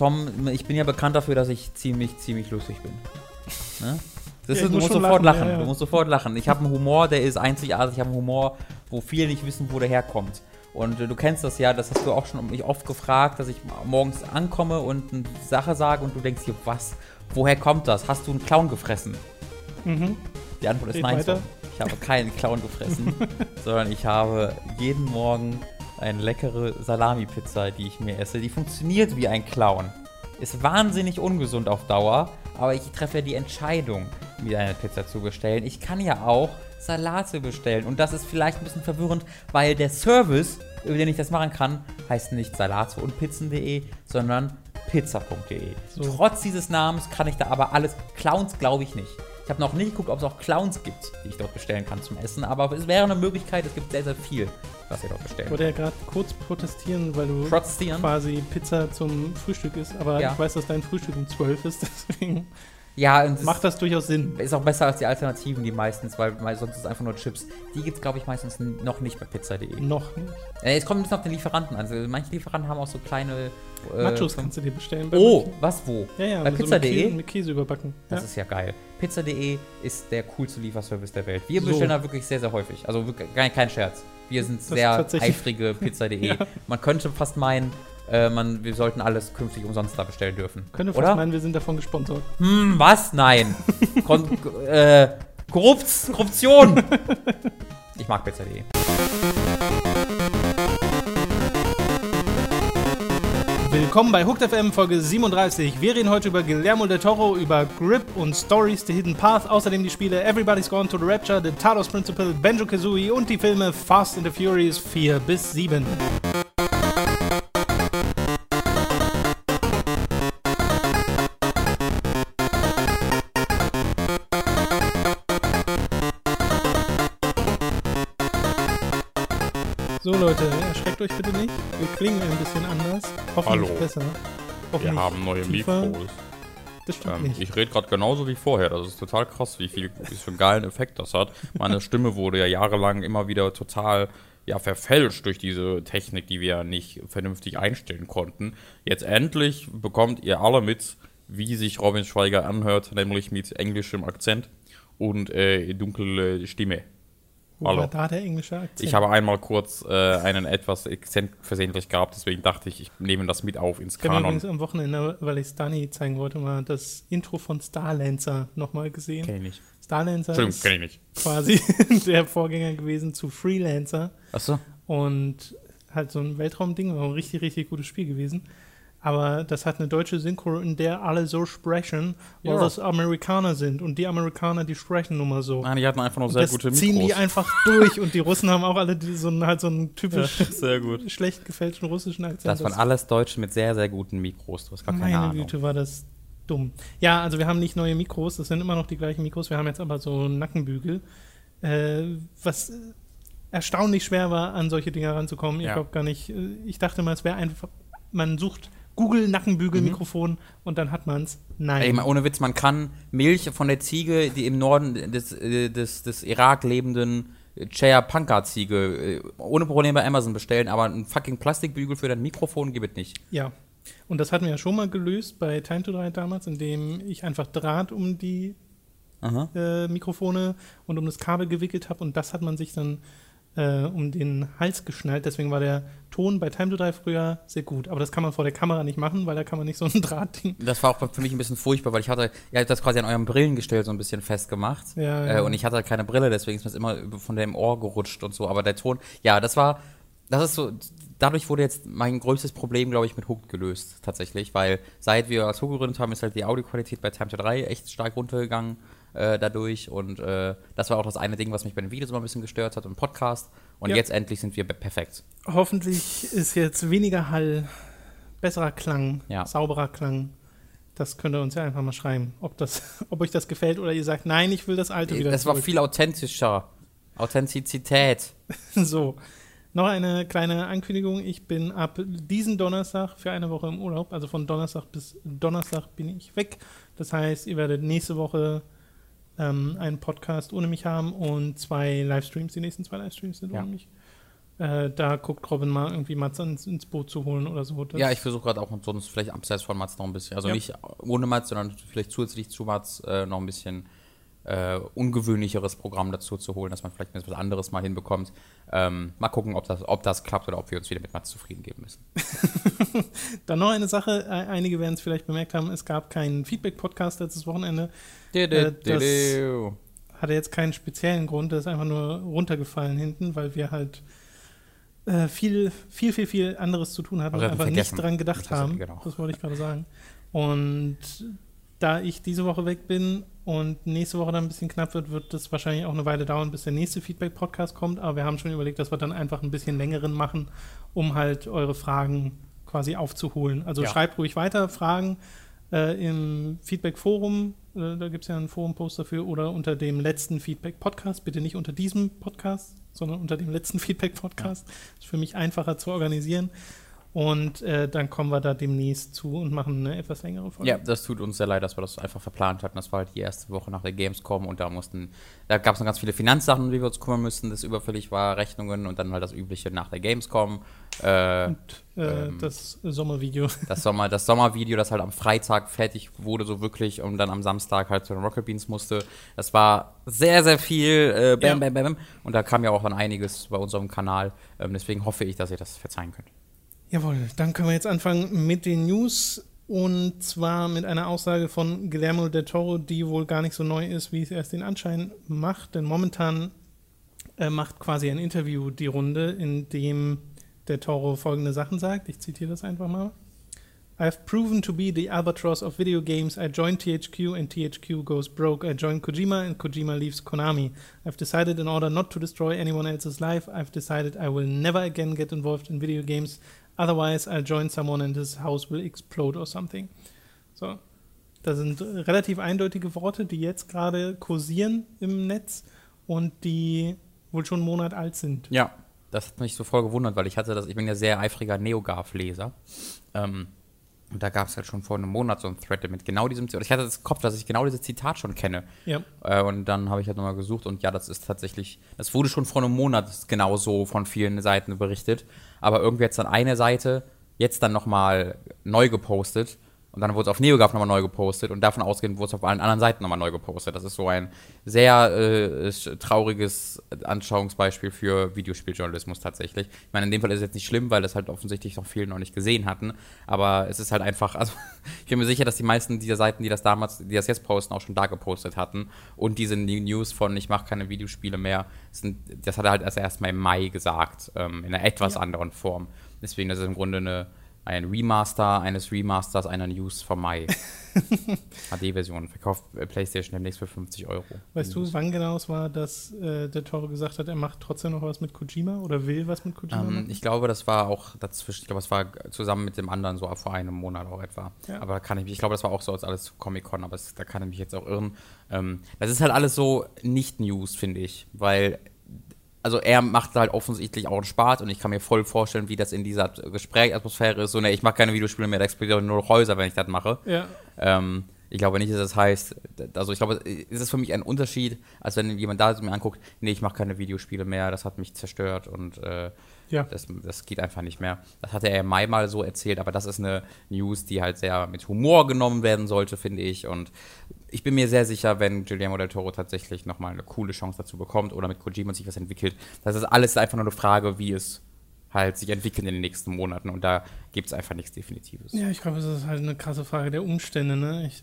Tom, ich bin ja bekannt dafür, dass ich ziemlich, ziemlich lustig bin. Ne? Das Ja, ist, du muss musst sofort lachen, lachen. ja. Du musst sofort lachen. Ich habe einen Humor, der ist einzigartig. Ich habe einen Humor, wo viele nicht wissen, wo der herkommt. Und äh, du kennst das ja, das hast du auch schon mich oft gefragt, dass ich morgens ankomme und eine Sache sage und du denkst dir, was? Woher kommt das? Hast du einen Clown gefressen? Mhm. Die Antwort ist Red nein. Tom. Ich habe keinen Clown gefressen, sondern ich habe jeden Morgen eine leckere Salami-Pizza, die ich mir esse. Die funktioniert wie ein Clown. Ist wahnsinnig ungesund auf Dauer, aber ich treffe ja die Entscheidung, mir eine Pizza zu bestellen. Ich kann ja auch Salate bestellen und das ist vielleicht ein bisschen verwirrend, weil der Service, über den ich das machen kann, heißt nicht salate und pizzen.de, sondern pizza.de. So. Trotz dieses Namens kann ich da aber alles. Clowns glaube ich nicht. Ich habe noch nicht geguckt, ob es auch Clowns gibt, die ich dort bestellen kann zum Essen, aber es wäre eine Möglichkeit, es gibt sehr, sehr viel, was ihr dort Ich bestellen wollte ja gerade kurz protestieren, weil du Protestieren? quasi Pizza zum Frühstück isst, aber Ja. ich weiß, dass dein Frühstück um 12 ist, deswegen Ja, und macht das durchaus Sinn. ist auch besser als die Alternativen, die meistens, weil, sonst ist es einfach nur Chips. Die gibt es, glaube ich, meistens noch nicht bei pizza.de. Noch nicht. Äh, es kommt ein bisschen auf den Lieferanten an. Also manche Lieferanten haben auch so kleine. Äh, Nachos kannst du dir bestellen. bei Oh, manchen. was wo? Ja, ja, bei so mit pizza.de? Käse, mit Käse überbacken. Das ja. ist ja geil. Pizza.de ist der coolste Lieferservice der Welt. Wir So. bestellen da wirklich sehr, sehr häufig. Also wirklich, kein, kein Scherz. Wir sind sehr eifrige Pizza.de. Ja. Man könnte fast meinen, äh, man, wir sollten alles künftig umsonst da bestellen dürfen. Könnte fast Oder? meinen, wir sind davon gesponsert. Hm, was? Nein. Kon äh, Korrupt Korruption. ich mag Pizza.de. Willkommen bei Hooked FM Folge 37. Wir reden heute über Guillermo del Toro, über Grip und Stories, The Hidden Path, außerdem die Spiele Everybody's Gone to the Rapture, The Talos Principle, Banjo Kazooie und die Filme Fast and the Furious 4 bis 7. So Leute, erschreckt euch bitte nicht. Wir klingen ein bisschen anders. Hoffentlich Hallo. besser. Wir Hoffentlich haben neue tiefer. Mikros. Das stimmt Ähm, nicht. ich rede gerade genauso wie vorher. Das ist total krass, wie viel wie für einen geilen Effekt das hat. Meine Stimme wurde ja jahrelang immer wieder total ja, verfälscht durch diese Technik, die wir nicht vernünftig einstellen konnten. Jetzt endlich bekommt ihr alle mit, wie sich Robin Schweiger anhört, nämlich mit englischem Akzent und äh, dunkle Stimme. Wo hallo. war da der englische Akzent? Ich habe einmal kurz äh, einen etwas Akzent versehentlich gehabt, deswegen dachte ich, ich nehme das mit auf ins Ich habe Kanon. übrigens am Wochenende, weil ich Stani zeigen wollte, mal das Intro von Starlancer nochmal gesehen. Kenn ich nicht. Starlancer ist kenn ich nicht. quasi der Vorgänger gewesen zu Freelancer Achso. und halt so ein Weltraumding, war ein richtig, richtig gutes Spiel gewesen. Aber das hat eine deutsche Synchro, in der alle so sprechen, weil Ja. das Amerikaner sind. Und die Amerikaner, die sprechen nun mal so. Nein, die hatten einfach nur Und sehr das gute ziehen die Mikros. einfach durch. Und die Russen haben auch alle die, so, einen- halt so einen typisch gut. schlecht gefälschten russischen Akzent. Das waren alles Deutsche mit sehr, sehr guten Mikros. Du hast gar keine Meine Ahnung. Güte, war das dumm. Ja, also wir haben nicht neue Mikros, das sind immer noch die gleichen Mikros. Wir haben jetzt aber so Nackenbügel, äh, was erstaunlich schwer war, an solche Dinger ranzukommen. Ich Ja. glaube gar nicht. äh, Ich dachte mal, es wäre einfach, man sucht Google Nackenbügel-Mikrofon und dann hat man es. Nein. Ey, ohne Witz, man kann Milch von der Ziege, die im Norden des, äh, des, des Irak lebenden Chaya Panka-Ziege, äh, ohne Probleme bei Amazon bestellen, aber ein fucking Plastikbügel für dein Mikrofon gibt es nicht. Ja. Und das hatten wir ja schon mal gelöst bei Time to 3 damals, indem ich einfach Draht um die äh, Mikrofone und um das Kabel gewickelt habe und das hat man sich dann äh, um den Hals geschnallt. Deswegen war der Ton bei Time to Die früher sehr gut. Aber das kann man vor der Kamera nicht machen, weil da kann man nicht so ein Drahtding. Das war auch für mich ein bisschen furchtbar, weil ich hatte, ihr habt das quasi an eurem Brillengestell so ein bisschen festgemacht. Ja, ja. Äh, und ich hatte halt keine Brille, deswegen ist mir das immer von dem Ohr gerutscht und so. Aber der Ton, ja, das war, das ist so, dadurch wurde jetzt mein größtes Problem, glaube ich, mit Hooked gelöst, tatsächlich. Weil seit wir als Hook gegründet haben, ist halt die Audioqualität bei Time to 3 echt stark runtergegangen äh, dadurch. Und äh, das war auch das eine Ding, was mich bei den Videos immer ein bisschen gestört hat und Podcast. Und Ja. jetzt endlich sind wir perfekt. Hoffentlich ist jetzt weniger Hall, besserer Klang, Ja. sauberer Klang. Das könnt ihr uns ja einfach mal schreiben, ob, das, ob euch das gefällt oder ihr sagt, nein, ich will das alte wieder. Das war viel authentischer. Authentizität. So, noch eine kleine Ankündigung. Ich bin ab diesen Donnerstag für eine Woche im Urlaub. Also von Donnerstag bis Donnerstag bin ich weg. Das heißt, ihr werdet nächste Woche ähm, einen Podcast ohne mich haben und zwei Livestreams. Die nächsten zwei Livestreams sind Ja. ohne mich. äh, da guckt Robin mal irgendwie Mats ins, ins Boot zu holen oder so. Das Ja, ich versuche gerade auch sonst vielleicht abseits von Mats noch ein bisschen, also Ja. nicht ohne Mats, sondern vielleicht zusätzlich zu Mats äh, noch ein bisschen äh, ungewöhnlicheres Programm dazu zu holen, dass man vielleicht etwas anderes mal hinbekommt. Ähm, mal gucken, ob das, ob das klappt oder ob wir uns wieder mit Mats zufrieden geben müssen. Dann noch eine Sache, äh, einige werden es vielleicht bemerkt haben, es gab keinen Feedback-Podcast letztes Wochenende. Das hatte jetzt keinen speziellen Grund, das ist einfach nur runtergefallen hinten, weil wir halt äh, viel, viel, viel, viel anderes zu tun hatten und einfach nicht dran gedacht Nicht, haben. genau. Das wollte ich gerade sagen. Und da ich diese Woche weg bin und nächste Woche dann ein bisschen knapp wird, wird es wahrscheinlich auch eine Weile dauern, bis der nächste Feedback-Podcast kommt. Aber wir haben schon überlegt, dass wir dann einfach ein bisschen längeren machen, um halt eure Fragen quasi aufzuholen. Also Ja. schreibt ruhig weiter Fragen äh, im Feedback-Forum. Äh, da gibt es ja einen Forum-Post dafür oder unter dem letzten Feedback-Podcast. Bitte nicht unter diesem Podcast, sondern unter dem letzten Feedback-Podcast. Ist für mich einfacher zu organisieren. Und äh, dann kommen wir da demnächst zu und machen eine etwas längere Folge. Ja, das tut uns sehr leid, dass wir das einfach verplant hatten. Das war halt die erste Woche nach der Gamescom und da mussten, da gab es noch ganz viele Finanzsachen, um die wir uns kümmern müssen, das überfällig war, Rechnungen und dann halt das Übliche nach der Gamescom. Äh, Und äh, Ähm. das Sommervideo. das, Sommer, das Sommervideo, das halt am Freitag fertig wurde, so wirklich, und dann am Samstag halt zu den Rocket Beans musste. Das war sehr, sehr viel äh, bam, Ja. bam, bam. Und da kam ja auch dann einiges bei unserem Kanal. Ähm, deswegen hoffe ich, dass ihr das verzeihen könnt. Jawohl, dann können wir jetzt anfangen mit den News. Und zwar mit einer Aussage von Guillermo del Toro, die wohl gar nicht so neu ist, wie es erst den Anschein macht. Denn momentan äh, macht quasi ein Interview die Runde, in dem der Toro folgende Sachen sagt. Ich zitiere das einfach mal. I've proven to be the albatross of video games. I joined THQ and THQ goes broke. I joined Kojima and Kojima leaves Konami. I've decided in order not to destroy anyone else's life, I've decided I will never again get involved in video games. Otherwise, I'll join someone and his house will explode or something. So. Das sind relativ eindeutige Worte, die jetzt gerade kursieren im Netz und die wohl schon einen Monat alt sind. Ja, das hat mich so voll gewundert, weil ich hatte das, ich bin ja sehr eifriger Neogarf-Leser. Ähm, und da gab es halt schon vor einem Monat so ein Thread mit genau diesem Zitat. Ich hatte das Kopf, dass ich genau dieses Zitat schon kenne. Ja. Äh, und dann habe ich halt nochmal gesucht und ja, das ist tatsächlich, das wurde schon vor einem Monat genau so von vielen Seiten berichtet. Aber irgendwie jetzt dann eine Seite jetzt dann nochmal neu gepostet und dann wurde es auf NeoGAF nochmal neu gepostet und davon ausgehend wurde es auf allen anderen Seiten nochmal neu gepostet. Das ist so ein sehr äh, trauriges Anschauungsbeispiel für Videospieljournalismus tatsächlich. Ich meine, in dem Fall ist es jetzt nicht schlimm, weil das halt offensichtlich noch viele noch nicht gesehen hatten, aber es ist halt einfach, also ich bin mir sicher, dass die meisten dieser Seiten, die das damals, die das jetzt posten, auch schon da gepostet hatten und diese News von ich mache keine Videospiele mehr, sind, das hat er halt erst erst mal im Mai gesagt, ähm, in einer etwas anderen Form. Deswegen das ist im Grunde eine, ein Remaster eines Remasters einer News vom Mai. HD-Version. Verkauft äh, PlayStation demnächst für 50 Euro. Weißt du, wann genau es war, dass äh, der Toro gesagt hat, er macht trotzdem noch was mit Kojima oder will was mit Kojima Ähm, ich glaube, das war auch dazwischen, ich glaube, es war zusammen mit dem anderen so vor einem Monat auch etwa. Ja. Aber kann ich mich, ich glaube, das war auch so als alles zu Comic-Con, aber es, da kann ich mich jetzt auch irren. Ähm, das ist halt alles so nicht News, finde ich, weil also er macht halt offensichtlich auch einen Spaß und ich kann mir voll vorstellen, wie das in dieser Gesprächsatmosphäre ist. So, ne, ich mache keine Videospiele mehr, da explodieren nur noch Häuser, wenn ich das mache. Ja, Ähm, ich glaube nicht, dass das heißt, also ich glaube, es ist für mich ein Unterschied, als wenn jemand da ist und mir anguckt, nee, ich mache keine Videospiele mehr, das hat mich zerstört und äh, ja. das, das geht einfach nicht mehr. Das hatte er im Mai mal so erzählt, aber das ist eine News, die halt sehr mit Humor genommen werden sollte, finde ich. Und ich bin mir sehr sicher, wenn Guillermo del Toro tatsächlich nochmal eine coole Chance dazu bekommt oder mit Kojima sich was entwickelt, das ist alles einfach nur eine Frage, wie es halt sich entwickelt in den nächsten Monaten und da gibt es einfach nichts Definitives. Ja, ich glaube, es ist halt eine krasse Frage der Umstände. Ne? Ich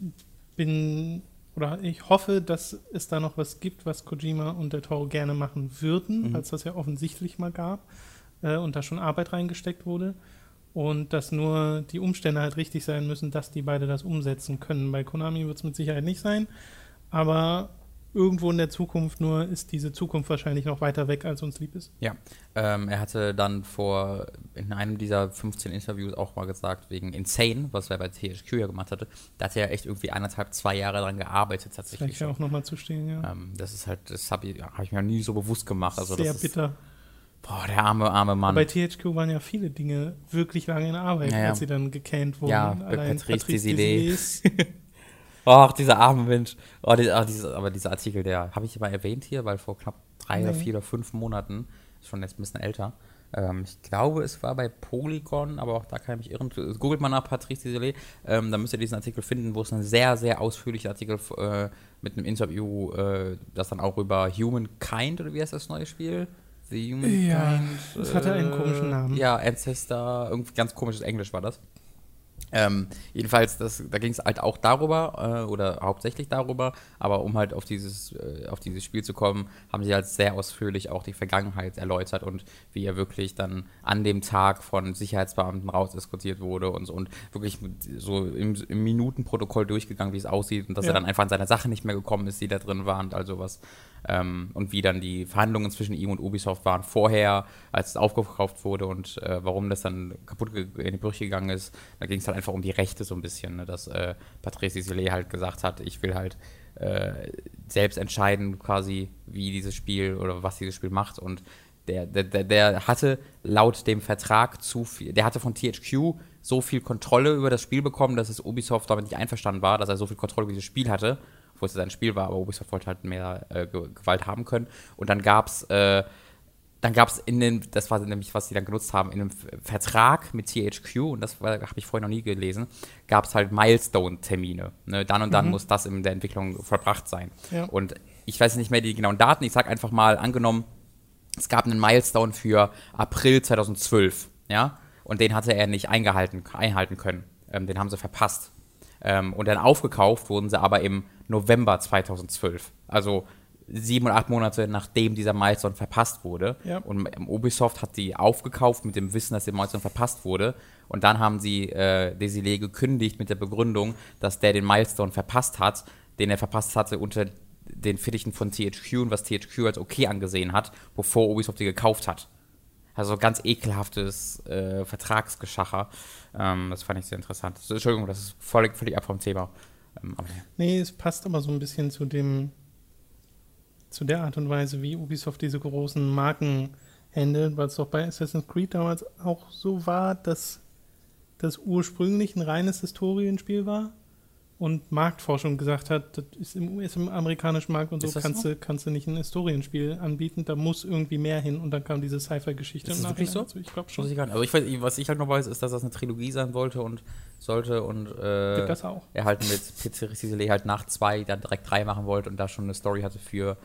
bin oder ich hoffe, dass es da noch was gibt, was Kojima und der Toro gerne machen würden, Mhm. als das ja offensichtlich mal gab äh, und da schon Arbeit reingesteckt wurde. Und dass nur die Umstände halt richtig sein müssen, dass die beide das umsetzen können. Bei Konami wird es mit Sicherheit nicht sein, aber irgendwo in der Zukunft nur ist diese Zukunft wahrscheinlich noch weiter weg, als uns lieb ist. Ja, ähm, er hatte dann vor in einem dieser 15 Interviews auch mal gesagt, wegen Insane, was er bei THQ ja gemacht hatte, da hat er ja echt irgendwie anderthalb, zwei Jahre dran gearbeitet tatsächlich. Vielleicht ja auch nochmal zu stehen, ja. Ähm, das ist halt, das habe ich, hab ich mir nie so bewusst gemacht. Also Sehr das ist, bitter. Boah, der arme, arme Mann. Bei THQ waren ja viele Dinge wirklich lange in Arbeit, Ja, ja. als sie dann gecannt wurden. Ja, bei Patrice Désilets. Désilets. Ach, dieser arme Mensch. Oh, die, ach, dieses, aber dieser Artikel, der habe ich mal erwähnt hier, weil vor knapp drei oder Nee. vier oder fünf Monaten, ist schon jetzt ein bisschen älter, Ähm, ich glaube, es war bei Polygon, aber auch da kann ich mich irren. Googelt mal nach Patrice Desilets, ähm, da müsst ihr diesen Artikel finden, wo es ein sehr, sehr ausführlicher Artikel äh, mit einem Interview, äh, das dann auch über Humankind, oder wie heißt das neue Spiel? The Humankind. Ja, das hatte einen komischen Namen. Ja, Ancestor, irgendwie ganz komisches Englisch war das. Ähm, jedenfalls, das, da ging es halt auch darüber, äh, oder hauptsächlich darüber, aber um halt auf dieses, äh, auf dieses Spiel zu kommen, haben sie halt sehr ausführlich auch die Vergangenheit erläutert und wie er wirklich dann an dem Tag von Sicherheitsbeamten rausdiskutiert wurde und so und wirklich so im, im Minutenprotokoll durchgegangen, wie es aussieht und dass ja. er dann einfach an seine Sache nicht mehr gekommen ist, die da drin waren und all sowas. Ähm, und wie dann die Verhandlungen zwischen ihm und Ubisoft waren vorher, als es aufgekauft wurde und äh, warum das dann kaputt in die Brüche gegangen ist. Da ging es halt einfach um die Rechte so ein bisschen, ne? dass äh, Patrice Sillet halt gesagt hat, ich will halt äh, selbst entscheiden quasi, wie dieses Spiel oder was dieses Spiel macht und der, der, der hatte laut dem Vertrag zu viel, der hatte von THQ so viel Kontrolle über das Spiel bekommen, dass es Ubisoft damit nicht einverstanden war, dass er so viel Kontrolle über dieses Spiel hatte wo es sein Spiel war, aber Ubisoft wollte halt mehr äh, Gewalt haben können. Und dann gab es äh, dann gab es in den, das war nämlich, was sie dann genutzt haben, in einem Vertrag mit THQ, und das habe ich vorher noch nie gelesen, gab es halt Milestone-Termine. Ne? Dann und dann mhm. muss das in der Entwicklung verbracht sein. Ja. Und ich weiß nicht mehr die genauen Daten, ich sage einfach mal, angenommen, es gab einen Milestone für April 2012, ja, und den hatte er nicht eingehalten, einhalten können. Ähm, den haben sie verpasst. Ähm, und dann aufgekauft wurden sie aber im November 2012. Also sieben oder acht Monate nachdem dieser Milestone verpasst wurde. Ja. Und Ubisoft hat die aufgekauft mit dem Wissen, dass der Milestone verpasst wurde. Und dann haben sie äh, Desilets gekündigt mit der Begründung, dass der den Milestone verpasst hat, den er verpasst hatte unter den Fittichen von THQ und was THQ als okay angesehen hat, bevor Ubisoft die gekauft hat. Also ganz ekelhaftes äh, Vertragsgeschacher. Ähm, das fand ich sehr interessant. Entschuldigung, das ist völlig, völlig ab vom Thema. Ähm, aber, ja. Nee, es passt aber so ein bisschen zu dem, zu der Art und Weise, wie Ubisoft diese großen Marken handelt, weil es doch bei Assassin's Creed damals auch so war, dass das ursprünglich ein reines Historienspiel war und Marktforschung gesagt hat, das ist im, ist im amerikanischen Markt und so kannst, so? Du, kannst du nicht ein Historienspiel anbieten, da muss irgendwie mehr hin und dann kam diese Sci-Fi-Geschichte. Ist das wirklich so? Ich glaube schon. Ich also ich weiß, was ich halt noch weiß, ist, dass das eine Trilogie sein wollte und sollte und äh, das auch. er halt mit Pizzeria halt nach zwei dann direkt drei machen wollte und da schon eine Story hatte für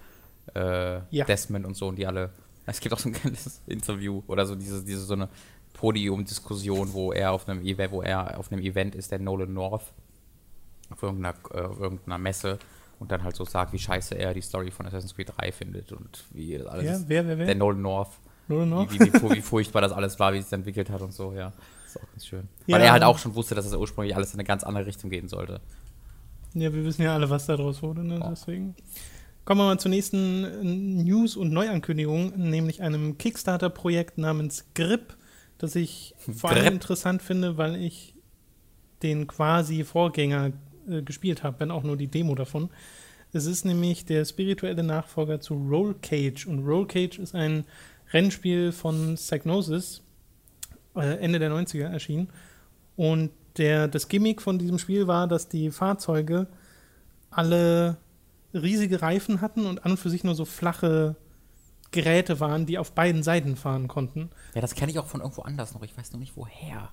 äh, ja. Desmond und so und die alle. Es gibt auch so ein kleines Interview oder so diese, diese so eine Podium-Diskussion, wo er auf einem Event, wo er auf einem Event ist, der Nolan North auf irgendeiner, äh, irgendeiner Messe und dann halt so sagt, wie scheiße er die Story von Assassin's Creed 3 findet und wie das alles. Ja, wer, wer, wer? Der Nolan North. Nolan North? Wie, wie, wie, wie, furchtbar das alles war, wie es sich entwickelt hat und so, ja. Das ist auch ganz schön. Ja. Weil er halt auch schon wusste, dass es ursprünglich alles in eine ganz andere Richtung gehen sollte. Ja, wir wissen ja alle, was daraus wurde, ne? Oh. deswegen. Kommen wir mal zur nächsten äh, News- und Neuankündigung, nämlich einem Kickstarter-Projekt namens Grip, das ich vor allem interessant finde, weil ich den quasi Vorgänger äh, gespielt habe, wenn auch nur die Demo davon. Es ist nämlich der spirituelle Nachfolger zu Roll Cage und Roll Cage ist ein Rennspiel von Psygnosis, äh, Ende der 90er erschienen. Und der, das Gimmick von diesem Spiel war, dass die Fahrzeuge alle riesige Reifen hatten und an und für sich nur so flache Geräte waren, die auf beiden Seiten fahren konnten. Ja, das kenne ich auch von irgendwo anders noch. Ich weiß noch nicht woher.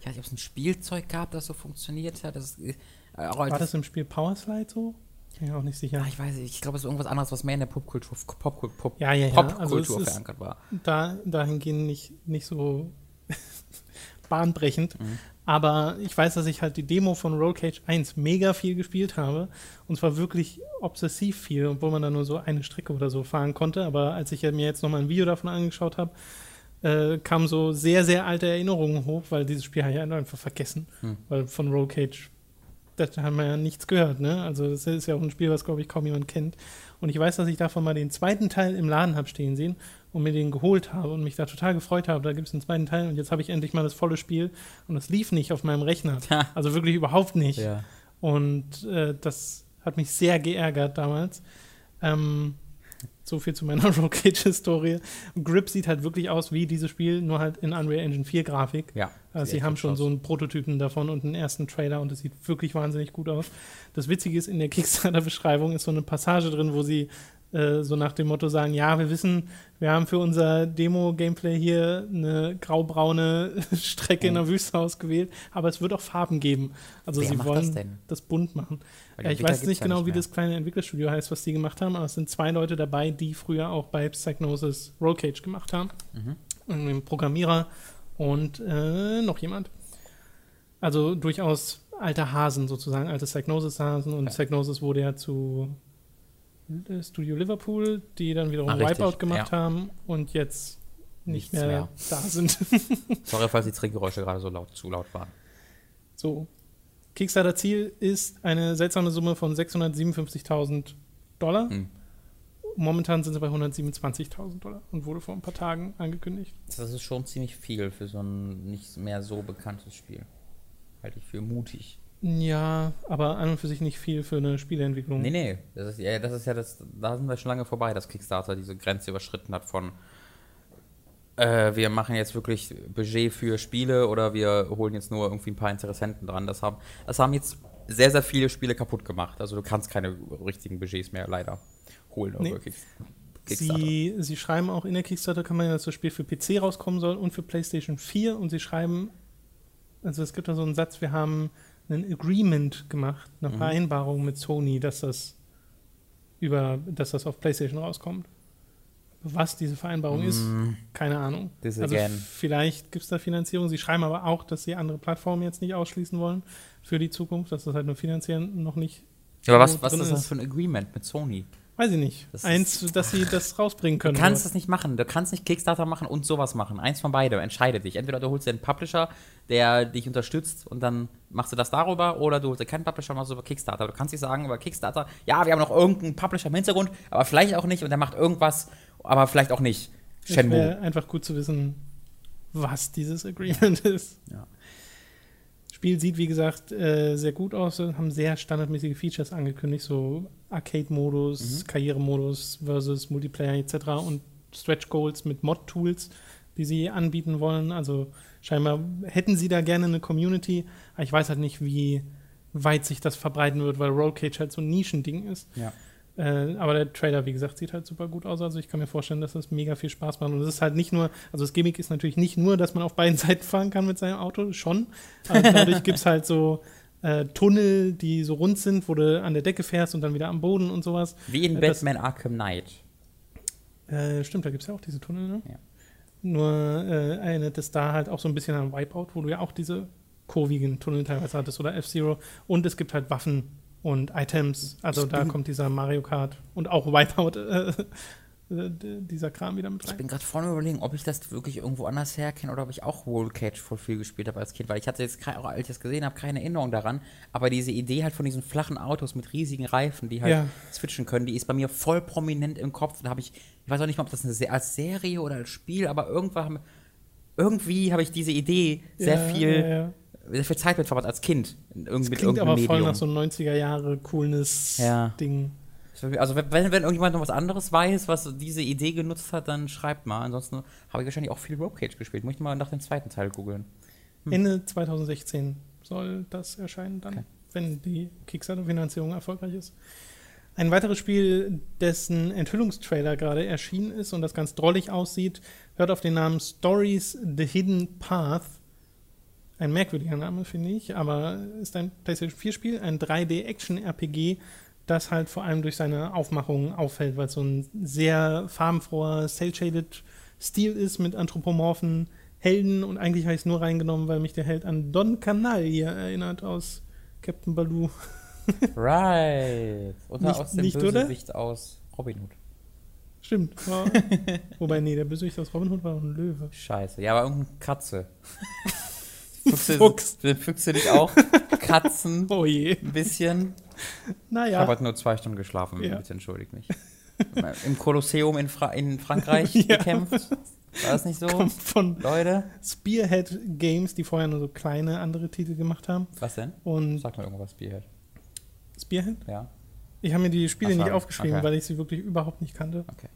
Ich weiß nicht, ob es ein Spielzeug gab, das so funktioniert hat. Das, äh, war das im Spiel Power Slide so? Bin ich auch nicht sicher. Ah, ich weiß nicht, ich glaube, es ist irgendwas anderes, was mehr in der Popkultur Pop, Pop, ja, ja, ja. Popkultur also verankert war. Da, dahingehend nicht, nicht so bahnbrechend. Mhm. Aber ich weiß, dass ich halt die Demo von Roll Cage 1 mega viel gespielt habe. Und zwar wirklich obsessiv viel, obwohl man da nur so eine Strecke oder so fahren konnte. Aber als ich mir jetzt nochmal ein Video davon angeschaut habe, äh, kamen so sehr, sehr alte Erinnerungen hoch, weil dieses Spiel habe ich einfach vergessen. Mhm. Weil von Roll Cage das haben wir ja nichts gehört, ne? Also das ist ja auch ein Spiel, was, glaube ich, kaum jemand kennt. Und ich weiß, dass ich davon mal den zweiten Teil im Laden habe stehen sehen und mir den geholt habe und mich da total gefreut habe. Da gibt es einen zweiten Teil und jetzt habe ich endlich mal das volle Spiel und das lief nicht auf meinem Rechner. also wirklich überhaupt nicht. Ja. Und äh, das hat mich sehr geärgert damals. Ähm, so viel zu meiner Rockage-Historie. Grip sieht halt wirklich aus wie dieses Spiel, nur halt in Unreal Engine 4 Grafik. Ja. Also sie haben schon aus. so einen Prototypen davon und einen ersten Trailer und es sieht wirklich wahnsinnig gut aus. Das Witzige ist, in der Kickstarter-Beschreibung ist so eine Passage drin, wo sie äh, so nach dem Motto sagen, ja, wir wissen, wir haben für unser Demo-Gameplay hier eine graubraune Strecke in der Wüste ausgewählt, aber es wird auch Farben geben. Also Wer sie wollen das das bunt machen. Die ich weiß nicht genau, nicht wie das kleine Entwicklerstudio heißt, was die gemacht haben, aber es sind zwei Leute dabei, die früher auch bei Psychnosis Rollcage gemacht haben. Mhm. Ein Programmierer und äh, noch jemand. Also durchaus alte Hasen sozusagen, alte Psychnosis-Hasen und Ja. Psychnosis wurde ja zu äh, Studio Liverpool, die dann wiederum Ah, Wipeout gemacht ja. haben und jetzt nicht mehr, mehr. da sind. Sorry, falls die Trinkgeräusche gerade so laut, zu laut waren. So. Kickstarter-Ziel ist eine seltsame Summe von 657.000 Dollar. Hm. Momentan sind sie bei 127.000 Dollar und wurde vor ein paar Tagen angekündigt. Das ist schon ziemlich viel für so ein nicht mehr so bekanntes Spiel. Halte ich für mutig. Ja, aber an und für sich nicht viel für eine Spieleentwicklung. Nee, nee. Das ist ja, das ist ja das, da sind wir schon lange vorbei, dass Kickstarter diese Grenze überschritten hat von äh, wir machen jetzt wirklich Budget für Spiele oder wir holen jetzt nur irgendwie ein paar Interessenten dran. Das haben, das haben jetzt sehr, sehr viele Spiele kaputt gemacht. Also du kannst keine richtigen Budgets mehr leider holen Nee. Sie, sie schreiben auch in der Kickstarter-Kampagne, dass das Spiel für PC rauskommen soll und für PlayStation 4 und sie schreiben, also es gibt da so einen Satz, wir haben ein Agreement gemacht, eine Mhm. Vereinbarung mit Sony, dass das über, dass das auf PlayStation rauskommt. Was diese Vereinbarung ist, Mm, keine Ahnung. This Also again. vielleicht gibt es da Finanzierung. Sie schreiben aber auch, dass sie andere Plattformen jetzt nicht ausschließen wollen für die Zukunft, dass das halt nur finanziell noch nicht. aber was, so was ist das für ein Agreement mit Sony? Weiß ich nicht. Das Eins, dass sie das rausbringen können. Du kannst das nicht machen. Du kannst nicht Kickstarter machen und sowas machen. Eins von beidem. Entscheide dich. Entweder du holst dir einen Publisher, der dich unterstützt und dann machst du das darüber, oder du holst dir keinen Publisher und machst es über Kickstarter. Du kannst nicht sagen über Kickstarter, ja, wir haben noch irgendeinen Publisher im Hintergrund, aber vielleicht auch nicht und der macht irgendwas, aber vielleicht auch nicht. Es Shenmue. wäre einfach gut zu wissen, was dieses Agreement ist. Ja. Spiel sieht, wie gesagt, äh, sehr gut aus, haben sehr standardmäßige Features angekündigt, so Arcade-Modus, Mhm. Karrieremodus versus Multiplayer etc. und Stretch Goals mit Mod-Tools, die sie anbieten wollen. Also scheinbar hätten sie da gerne eine Community, aber ich weiß halt nicht, wie weit sich das verbreiten wird, weil Roll Cage halt so ein Nischending ist. Ja. Äh, aber der Trailer, wie gesagt, sieht halt super gut aus. Also ich kann mir vorstellen, dass das mega viel Spaß macht. Und es ist halt nicht nur, also das Gimmick ist natürlich nicht nur, dass man auf beiden Seiten fahren kann mit seinem Auto, schon. Aber dadurch gibt es halt so äh, Tunnel, die so rund sind, wo du an der Decke fährst und dann wieder am Boden und sowas. Wie in Äh, Batman Arkham Knight. Äh, stimmt, da gibt es ja auch diese Tunnel, ne? Ja. Nur äh, erinnert es da halt auch so ein bisschen an Wipeout, wo du ja auch diese kurvigen Tunnel teilweise hattest oder F-Zero. Und es gibt halt Waffen und Items. Also Ich da kommt dieser Mario Kart und auch Wipeout, äh, dieser Kram wieder mit Ich rein. bin gerade vorne überlegen, ob ich das wirklich irgendwo anders herkenne oder ob ich auch Roll Cage voll viel gespielt habe als Kind, weil ich hatte jetzt, auch als ich das gesehen habe, keine Erinnerung daran. Aber diese Idee halt von diesen flachen Autos mit riesigen Reifen, die halt Ja. switchen können, die ist bei mir voll prominent im Kopf. Da habe ich, ich weiß auch nicht mal, ob das eine, als Serie oder als Spiel, aber irgendwann irgendwie habe ich diese Idee sehr Ja, viel, ja. Sehr viel Zeit mit verbracht als Kind. In irgend- Das mit klingt aber voll Medium. nach so 90er Jahre coolness Ja. Ding. Also wenn, wenn irgendjemand noch was anderes weiß, was diese Idee genutzt hat, dann schreibt mal. Ansonsten habe ich wahrscheinlich auch viel Rope Cage gespielt. Muss ich mal nach dem zweiten Teil googeln. Hm. Ende 2016 soll das erscheinen dann, Okay. wenn die Kickstarter-Finanzierung erfolgreich ist. Ein weiteres Spiel, dessen Enthüllungstrailer gerade erschienen ist und das ganz drollig aussieht, hört auf den Namen Stories The Hidden Path. Ein merkwürdiger Name, finde ich, aber ist ein PlayStation 4-Spiel, ein 3D-Action-RPG, das halt vor allem durch seine Aufmachung auffällt, weil es so ein sehr farbenfroher, cel-shaded Stil ist mit anthropomorphen Helden und eigentlich habe ich es nur reingenommen, weil mich der Held an Don Canal hier erinnert aus Captain Baloo. Right. Oder Nicht- aus dem nicht, oder? Bösewicht aus Robin Hood. Stimmt. Wobei, nee, der Bösewicht aus Robin Hood war ein Löwe. Scheiße. Ja, aber irgendeine Katze. Füchse, Fuchs. Füchse nicht auch? Katzen. Oh je. Ein bisschen. Ich Naja. habe heute nur zwei Stunden geschlafen. Ja. Bitte entschuldigt mich. Im Kolosseum in, Fra in Frankreich Ja. gekämpft. War das nicht so? Kommt von Leute? Spearhead Games, die vorher nur so kleine andere Titel gemacht haben. Was denn? Und Sag mal irgendwas, Spearhead. Spearhead? Ja. Ich habe mir die Spiele Ach nicht aufgeschrieben, okay. weil ich sie wirklich überhaupt nicht kannte. Okay.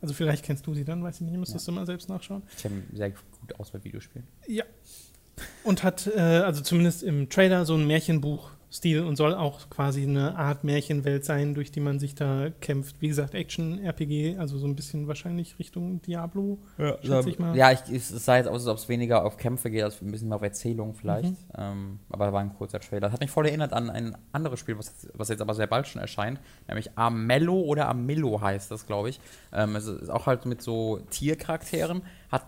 Also vielleicht kennst du sie dann, weiß ich nicht, müsstest du mal selbst nachschauen. Ich habe sehr gut aus bei Videospielen. Ja. Und hat, äh, also zumindest im Trailer, so ein Märchenbuch Stil und soll auch quasi eine Art Märchenwelt sein, durch die man sich da kämpft. Wie gesagt, Action-RPG, also so ein bisschen wahrscheinlich Richtung Diablo, Ja, ich mal. ja ich, es sah jetzt aus, als ob es weniger auf Kämpfe geht, als ein bisschen mehr auf Erzählung vielleicht. Mhm. Ähm, aber da war ein kurzer Trailer. Das hat mich voll erinnert an ein anderes Spiel, was, jetzt- was jetzt aber sehr bald schon erscheint, nämlich Amello oder Amillo heißt das, glaube ich. Ähm, es ist auch halt mit so Tiercharakteren, hat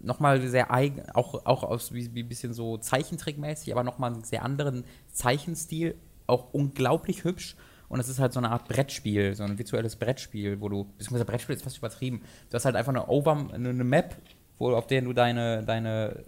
nochmal sehr eigen, auch, auch aus wie, ein bisschen so Zeichentrickmäßig, aber nochmal einen sehr anderen Zeichenstil, auch unglaublich hübsch. Und es ist halt so eine Art Brettspiel, so ein virtuelles Brettspiel, wo du, beziehungsweise Brettspiel ist fast übertrieben. Du hast halt einfach eine Over, eine Map, wo, auf der du deine, deine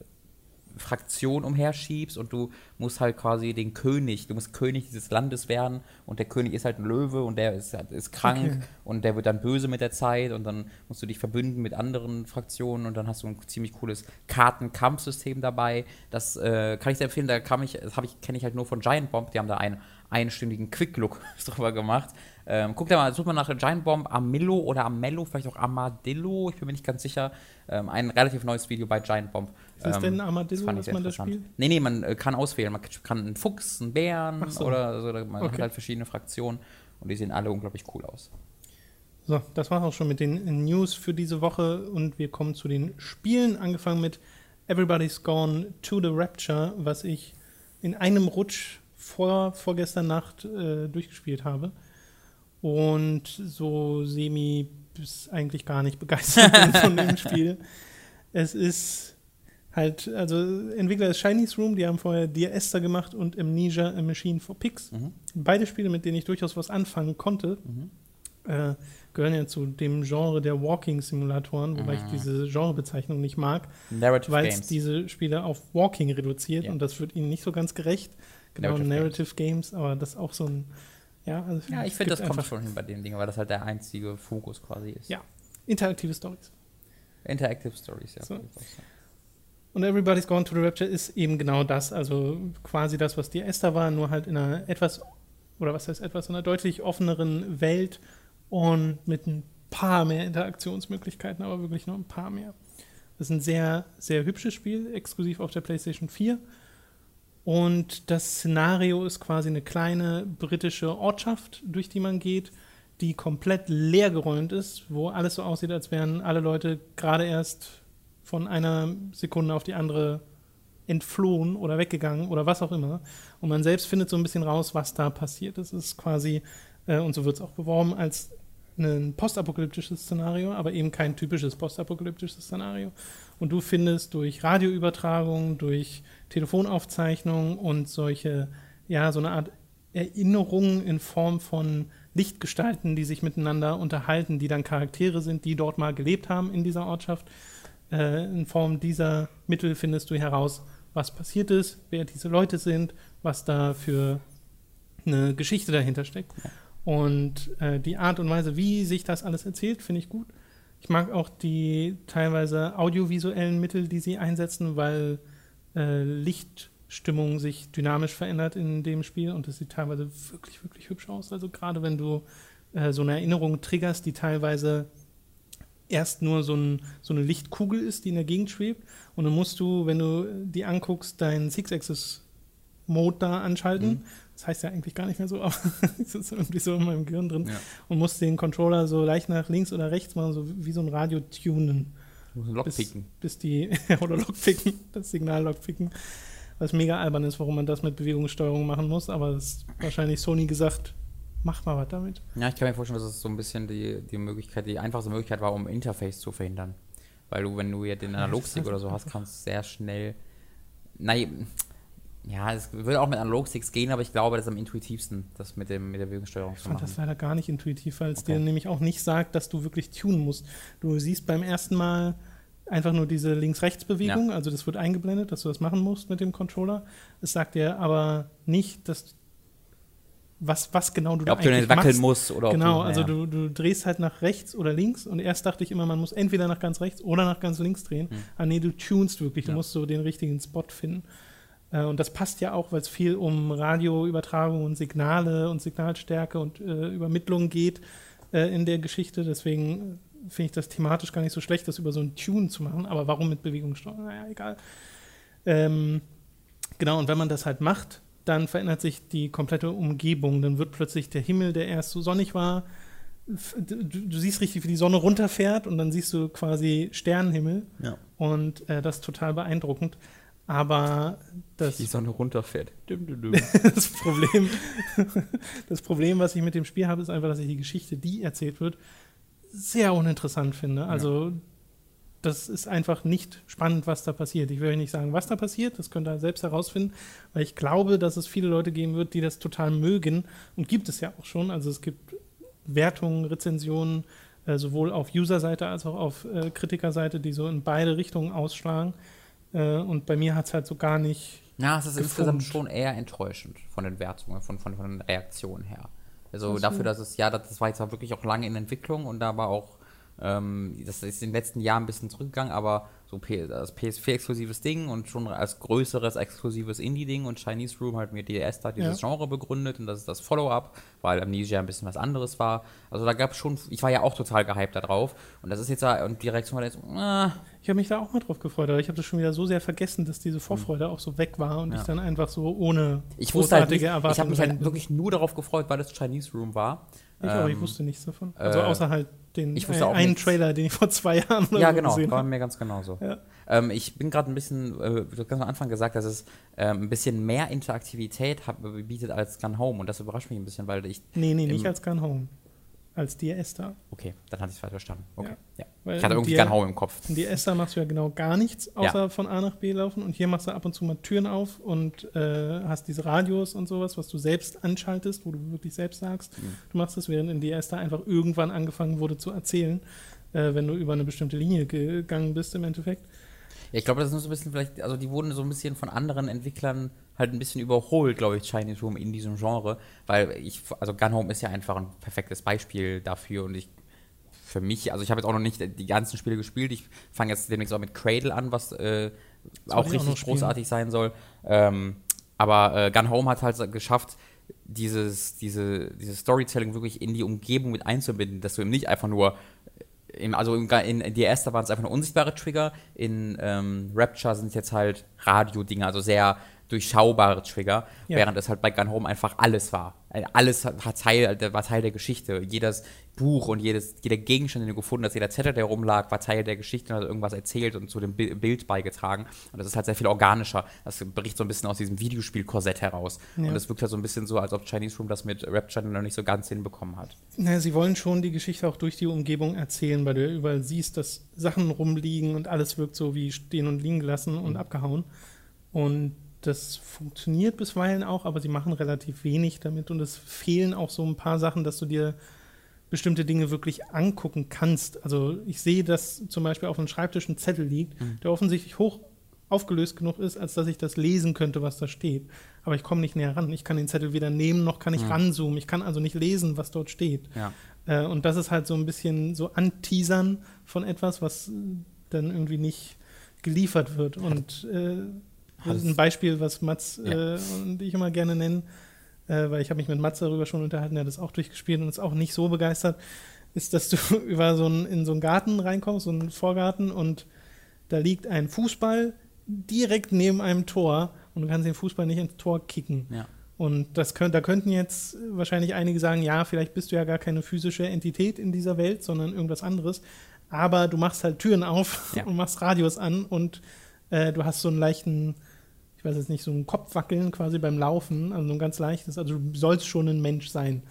Fraktion umherschiebst und du musst halt quasi den König, du musst König dieses Landes werden und der König ist halt ein Löwe und der ist, ist krank Okay. und der wird dann böse mit der Zeit und dann musst du dich verbünden mit anderen Fraktionen und dann hast du ein ziemlich cooles Kartenkampfsystem dabei. Das äh, kann ich sehr empfehlen, da kam ich, das habe ich, kenne ich halt nur von Giant Bomb, die haben da einen einstündigen Quick-Look drüber gemacht. Ähm, guck da mal, such mal nach Giant Bomb Amillo oder Amello, vielleicht auch Amadillo, ich bin mir nicht ganz sicher. Ähm, ein relativ neues Video bei Giant Bomb. Ist das Ähm, denn Armadillo, fand ich was sehr man da interessant. spielt? Nee, nee, man äh, kann auswählen. Man kann einen Fuchs, einen Bären so. oder, also, man hat Okay. halt verschiedene Fraktionen und die sehen alle unglaublich cool aus. So, das war auch schon mit den News für diese Woche und wir kommen zu den Spielen, angefangen mit Everybody's Gone to the Rapture, was ich in einem Rutsch vor, vorgestern Nacht äh, durchgespielt habe und so semi bis eigentlich gar nicht begeistert bin von dem Spiel. Es ist halt, also Entwickler ist Chinese Room, die haben vorher Dear Esther gemacht und Amnesia A Machine for Pigs. Mhm. Beide Spiele, mit denen ich durchaus was anfangen konnte, Mhm. äh, gehören ja zu dem Genre der Walking-Simulatoren, wobei ich Mhm. diese Genrebezeichnung nicht mag, Narrative weil es Games. diese Spiele auf Walking reduziert Ja. und das wird ihnen nicht so ganz gerecht. Genau, Narrative Narrative, Games. aber das ist auch so ein, ja, also ja, ich finde, das kommt schon hin bei den Dingen, weil das halt der einzige Fokus quasi ist. Ja. interaktive Stories. Interactive Stories, ja. So. würde ich auch sagen. Und Everybody's Gone to the Rapture ist eben genau das, also quasi das, was die Esther war, nur halt in einer etwas, oder was heißt etwas, in einer deutlich offeneren Welt und mit ein paar mehr Interaktionsmöglichkeiten, aber wirklich nur ein paar mehr. Das ist ein sehr, sehr hübsches Spiel, exklusiv auf der PlayStation 4. Und das Szenario ist quasi eine kleine britische Ortschaft, durch die man geht, die komplett leergeräumt ist, wo alles so aussieht, als wären alle Leute gerade erst von einer Sekunde auf die andere entflohen oder weggegangen oder was auch immer. Und man selbst findet so ein bisschen raus, was da passiert. Es ist quasi, äh, und so wird es auch beworben, als ein postapokalyptisches Szenario, aber eben kein typisches postapokalyptisches Szenario. Und du findest durch Radioübertragung, durch Telefonaufzeichnung und solche, ja, so eine Art Erinnerungen in Form von Lichtgestalten, die sich miteinander unterhalten, die dann Charaktere sind, die dort mal gelebt haben in dieser Ortschaft. Äh, in Form dieser Mittel findest du heraus, was passiert ist, wer diese Leute sind, was da für eine Geschichte dahinter steckt. Und äh, die Art und Weise, wie sich das alles erzählt, finde ich gut. Ich mag auch die teilweise audiovisuellen Mittel, die sie einsetzen, weil äh, Lichtstimmung sich dynamisch verändert in dem Spiel und es sieht teilweise wirklich, wirklich hübsch aus. Also gerade wenn du äh, so eine Erinnerung triggerst, die teilweise erst nur so, ein, so eine Lichtkugel ist, die in der Gegend schwebt und dann musst du, wenn du die anguckst, deinen Six-Axis-Mode da anschalten. Mhm. Das heißt ja eigentlich gar nicht mehr so, aber es ist irgendwie so in meinem Gehirn drin Ja. und musst den Controller so leicht nach links oder rechts machen, so wie so ein Radio tunen Du musst einen Lock picken. bis die, oder Lockpicken, das Signal Lockpicken, was mega albern ist, warum man das mit Bewegungssteuerung machen muss, aber es ist wahrscheinlich Sony gesagt, mach mal was damit. Ja, ich kann mir vorstellen, dass es so ein bisschen die, die Möglichkeit, die einfachste Möglichkeit war, um Interface zu verhindern. Weil du, wenn du jetzt den Analogstick oder so hast, kannst du sehr schnell. Nein, ja, es würde auch mit Analogsticks gehen, aber ich glaube, das ist am intuitivsten, das mit, dem, mit der Bewegungssteuerung Ich zu fand machen. das leider gar nicht intuitiv, weil es Okay. dir nämlich auch nicht sagt, dass du wirklich tunen musst. Du siehst beim ersten Mal einfach nur diese Links-Rechts-Bewegung, also das wird eingeblendet, dass du das machen musst mit dem Controller. Es sagt dir aber nicht, dass was, was genau du Ja, ob da du eigentlich nicht wackeln machst. musst oder Genau, ob du, also ja. du, du drehst halt nach rechts oder links und erst dachte ich immer, man muss entweder nach ganz rechts oder nach ganz links drehen. Hm. Ah nee, du tunst wirklich, du Ja. musst so den richtigen Spot finden. Äh, und das passt ja auch, weil es viel um Radioübertragung und Signale und Signalstärke und äh, Übermittlung geht äh, in der Geschichte. Deswegen finde ich das thematisch gar nicht so schlecht, das über so einen Tune zu machen. Aber warum mit Bewegungssteuerung? Naja, egal. Ähm, genau, und wenn man das halt macht, dann verändert sich die komplette Umgebung. Dann wird plötzlich der Himmel, der erst so sonnig war, du, du siehst richtig, wie die Sonne runterfährt und dann siehst du quasi Sternenhimmel. Ja. Und äh, das ist total beeindruckend. Aber das, Die Sonne runterfährt. Dum, dum, dum. das Problem, das Problem, was ich mit dem Spiel habe, ist einfach, dass ich die Geschichte, die erzählt wird, sehr uninteressant finde. Also das ist einfach nicht spannend, was da passiert. Ich will euch nicht sagen, was da passiert, das könnt ihr selbst herausfinden, weil ich glaube, dass es viele Leute geben wird, die das total mögen und gibt es ja auch schon. Also es gibt Wertungen, Rezensionen, äh, sowohl auf User-Seite als auch auf äh, Kritikerseite, die so in beide Richtungen ausschlagen. Äh, und bei mir hat es halt so gar nicht Ja, es ist gefunkt. insgesamt schon eher enttäuschend von den Wertungen, von, von, von den Reaktionen her. Also dafür, dass es, ja, das, das war jetzt auch wirklich auch lange in Entwicklung und da war auch, ähm, das ist in den letzten Jahren ein bisschen zurückgegangen, aber so P das PS4-exklusives Ding und schon als größeres exklusives Indie-Ding und Chinese Room hat mir DS da dieses Ja. Genre begründet und das ist das Follow-up, weil Amnesia ein bisschen was anderes war. Also da gab es schon, ich war ja auch total gehypt da drauf und das ist jetzt, da- und die Reaktion war jetzt, ah, Ich habe mich da auch mal drauf gefreut, aber ich habe das schon wieder so sehr vergessen, dass diese Vorfreude auch so weg war und Ja. ich dann einfach so ohne ich wusste halt nicht, ich habe Erwartungen mich halt wirklich nur darauf gefreut, weil das Chinese Room war. Ich, aber ich Ähm, wusste nichts davon. Also äh, außer halt den ich wusste äh, auch einen nichts. Trailer, den ich vor zwei Jahren oder Ja, so genau, gesehen war mir ganz genauso. Ja. Ähm, ich bin gerade ein bisschen, äh, du hast ganz am Anfang gesagt, dass es ähm, ein bisschen mehr Interaktivität hat, bietet als Gun Home und das überrascht mich ein bisschen, weil ich, Nee, nee, nicht als Gun Home. Als DS da. okay, dann hatte ich es falsch verstanden. Okay, ja. Weil Ich hatte irgendwie Gun Home im Kopf. In DS da machst du ja genau gar nichts, außer von A nach B laufen und hier machst du ab und zu mal Türen auf und äh, hast diese Radios und sowas, was du selbst anschaltest, wo du wirklich selbst sagst, Mhm. du machst das, während in DS da einfach irgendwann angefangen wurde zu erzählen, äh, wenn du über eine bestimmte Linie gegangen bist im Endeffekt. Ja, ich glaube, das ist nur so ein bisschen vielleicht, also die wurden so ein bisschen von anderen Entwicklern halt ein bisschen überholt, glaube ich, Chinese Room in diesem Genre, weil ich, also Gun Home ist ja einfach ein perfektes Beispiel dafür und ich, für mich, also ich habe jetzt auch noch nicht die ganzen Spiele gespielt, ich fange jetzt demnächst auch mit Cradle an, was äh, auch ich auch richtig spielen. großartig sein soll, ähm, aber äh, Gun Home hat halt geschafft, dieses, diese, dieses Storytelling wirklich in die Umgebung mit einzubinden, dass du eben nicht einfach nur im, also im, in, in DS, da waren es einfach nur unsichtbare Trigger. In ähm, Rapture sind es jetzt halt Radio-Dinge, also sehr durchschaubare Trigger, Ja. während es halt bei Gun Home einfach alles war. Äh, Alles hat Teil, der- war Teil der Geschichte. Jedes Buch und jedes, jeder Gegenstand, den du gefunden hast, jeder Zettel, der rumlag, war Teil der Geschichte und hat irgendwas erzählt und zu dem Bi- Bild beigetragen. Und das ist halt sehr viel organischer. Das bricht so ein bisschen aus diesem Videospiel-Korsett heraus. Ja. Und es wirkt halt so ein bisschen so, als ob Chinese Room das mit Rapture noch nicht so ganz hinbekommen hat. Naja, sie wollen schon die Geschichte auch durch die Umgebung erzählen, weil du ja überall siehst, dass Sachen rumliegen und alles wirkt so wie stehen und liegen gelassen und abgehauen. Und das funktioniert bisweilen auch, aber sie machen relativ wenig damit und es fehlen auch so ein paar Sachen, dass du dir bestimmte Dinge wirklich angucken kannst. Also ich sehe, dass zum Beispiel auf einem Schreibtisch ein Zettel liegt, der offensichtlich hoch aufgelöst genug ist, als dass ich das lesen könnte, was da steht. Aber ich komme nicht näher ran. Ich kann den Zettel weder nehmen, noch kann ich ranzoomen. Ich kann also nicht lesen, was dort steht. Ja. Äh, und das ist halt so ein bisschen so Anteasern von etwas, was dann irgendwie nicht geliefert wird. Und äh, das ist ein Beispiel, was Mats Ja. äh, und ich immer gerne nennen, äh, weil ich habe mich mit Mats darüber schon unterhalten, der hat das auch durchgespielt und ist auch nicht so begeistert, ist, dass du über so einen, in so einen Garten reinkommst, so einen Vorgarten und da liegt ein Fußball direkt neben einem Tor und du kannst den Fußball nicht ins Tor kicken. Ja. Und das könnt, da könnten jetzt wahrscheinlich einige sagen, ja, vielleicht bist du ja gar keine physische Entität in dieser Welt, sondern irgendwas anderes. Aber du machst halt Türen auf Ja. und machst Radios an und äh, du hast so einen leichten, ich weiß jetzt nicht, so ein Kopfwackeln quasi beim Laufen, also so ein ganz leichtes. Also du sollst schon ein Mensch sein.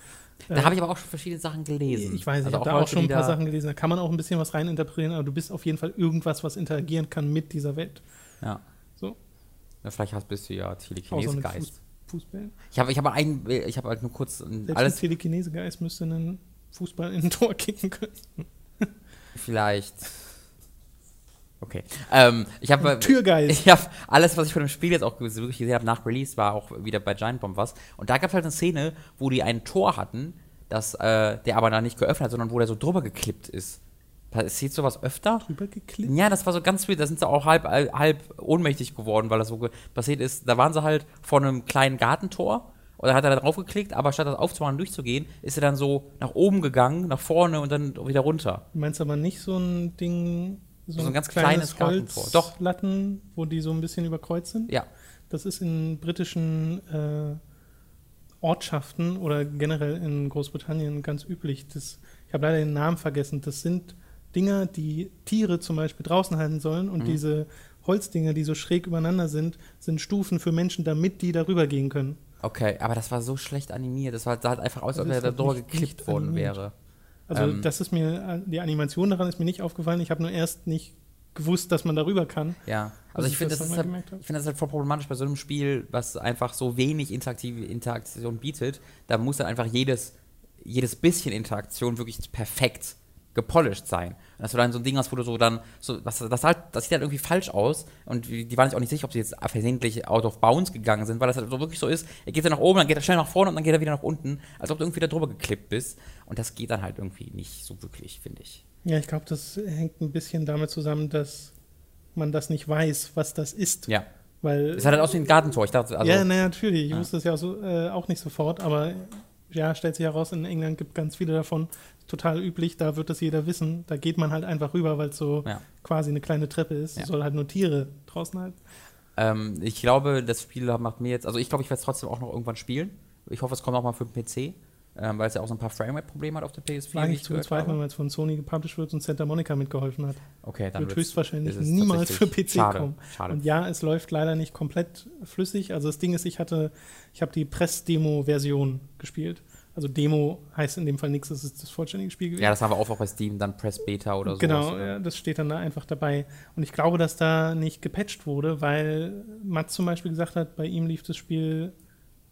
Da habe ich aber auch schon verschiedene Sachen gelesen. Ich weiß, ich Also habe da auch schon ein paar Sachen gelesen. Da kann man auch ein bisschen was reininterpretieren, aber du bist auf jeden Fall irgendwas, was interagieren kann mit dieser Welt. Ja. So. Ja, vielleicht hast, bist du ja Telekinese-Geist. Fuß. Ich habe ich hab ein, ich habe halt nur kurz Selbst alles ein Telekinese-Geist müsste einen Fußball in ein Tor kicken können. vielleicht. Okay. Ähm, ich habe Türgeist. Ich habe alles, was ich von dem Spiel jetzt auch wirklich gesehen habe nach Release, war auch wieder bei Giant Bomb was. Und da gab es halt eine Szene, wo die ein Tor hatten, das, äh, der aber da nicht geöffnet hat, sondern wo der so drüber geklippt ist. Passiert sowas öfter? Rübergeklippt. Ja, das war so ganz weird. Da sind sie auch halb, halb ohnmächtig geworden, weil das so passiert ist. Da waren sie halt vor einem kleinen Gartentor und da hat er da drauf geklickt, aber statt das aufzumachen und durchzugehen, ist er dann so nach oben gegangen, nach vorne und dann wieder runter. Du meinst aber nicht so ein Ding, so, So ein ganz kleines Gartentor. Doch. Holzlatten, wo die so ein bisschen überkreuzt sind? Ja. Das ist in britischen äh, Ortschaften oder generell in Großbritannien ganz üblich. Das, ich habe leider den Namen vergessen. Das sind Dinger, die Tiere zum Beispiel draußen halten sollen und Mhm. diese Holzdinger, die so schräg übereinander sind, sind Stufen für Menschen, damit die darüber gehen können. Okay, aber das war so schlecht animiert. Das war, sah halt einfach aus, als Das ob er ist da drüber nicht worden wäre. Also Ähm. das ist mir, die Animation daran ist mir nicht aufgefallen. Ich habe nur erst nicht gewusst, dass man darüber kann. Ja, Als also ich finde, das das, halt, ich finde das halt voll problematisch bei so einem Spiel, was einfach so wenig interaktive Interaktion bietet. Da muss dann einfach jedes, jedes bisschen Interaktion wirklich perfekt gepolished sein. Und dass du dann so ein Ding hast, wo du so dann, so, das, das, halt, das sieht halt irgendwie falsch aus. Und die die waren sich auch nicht sicher, ob sie jetzt versehentlich out of bounds gegangen sind, weil das halt so wirklich so ist, er geht dann nach oben, dann geht er schnell nach vorne und dann geht er wieder nach unten, als ob du irgendwie da drüber geklippt bist. Und das geht dann halt irgendwie nicht so wirklich, finde ich. Ja, ich glaube, das hängt ein bisschen damit zusammen, dass man das nicht weiß, was das ist. Ja. Weil Es sah halt aus wie ein Gartentor. Ich dachte, also, ja, naja, natürlich. Ich Ja. wusste es ja auch, so, äh, auch nicht sofort, aber ja, stellt sich heraus, in England gibt ganz viele davon. Total üblich, da wird das jeder wissen. Da geht man halt einfach rüber, weil es so Ja. quasi eine kleine Treppe ist. Ja. Soll halt nur Tiere draußen halten. Ähm, ich glaube, das Spiel macht mir jetzt, also ich glaube, ich werde es trotzdem auch noch irgendwann spielen. Ich hoffe, es kommt auch mal für den PC, ähm, weil es ja auch so ein paar Framerate-Probleme hat auf der PS4. Frage wie ich zu gehört bezweifeln, habe. weil es von Sony gepublished wird und Santa Monica mitgeholfen hat. Okay, dann wird höchstwahrscheinlich niemals für PC schade, kommen. Schade. Und ja, es läuft leider nicht komplett flüssig. Also das Ding ist, ich hatte, ich habe die Press-Demo-Version gespielt. Also Demo heißt in dem Fall nichts, das ist das vollständige Spiel gewesen. ja, das haben wir auch, auch bei Steam, dann Press Beta oder so. Genau, ja, das steht dann da einfach dabei. Und ich glaube, dass da nicht gepatcht wurde, weil Mats zum Beispiel gesagt hat, bei ihm lief das Spiel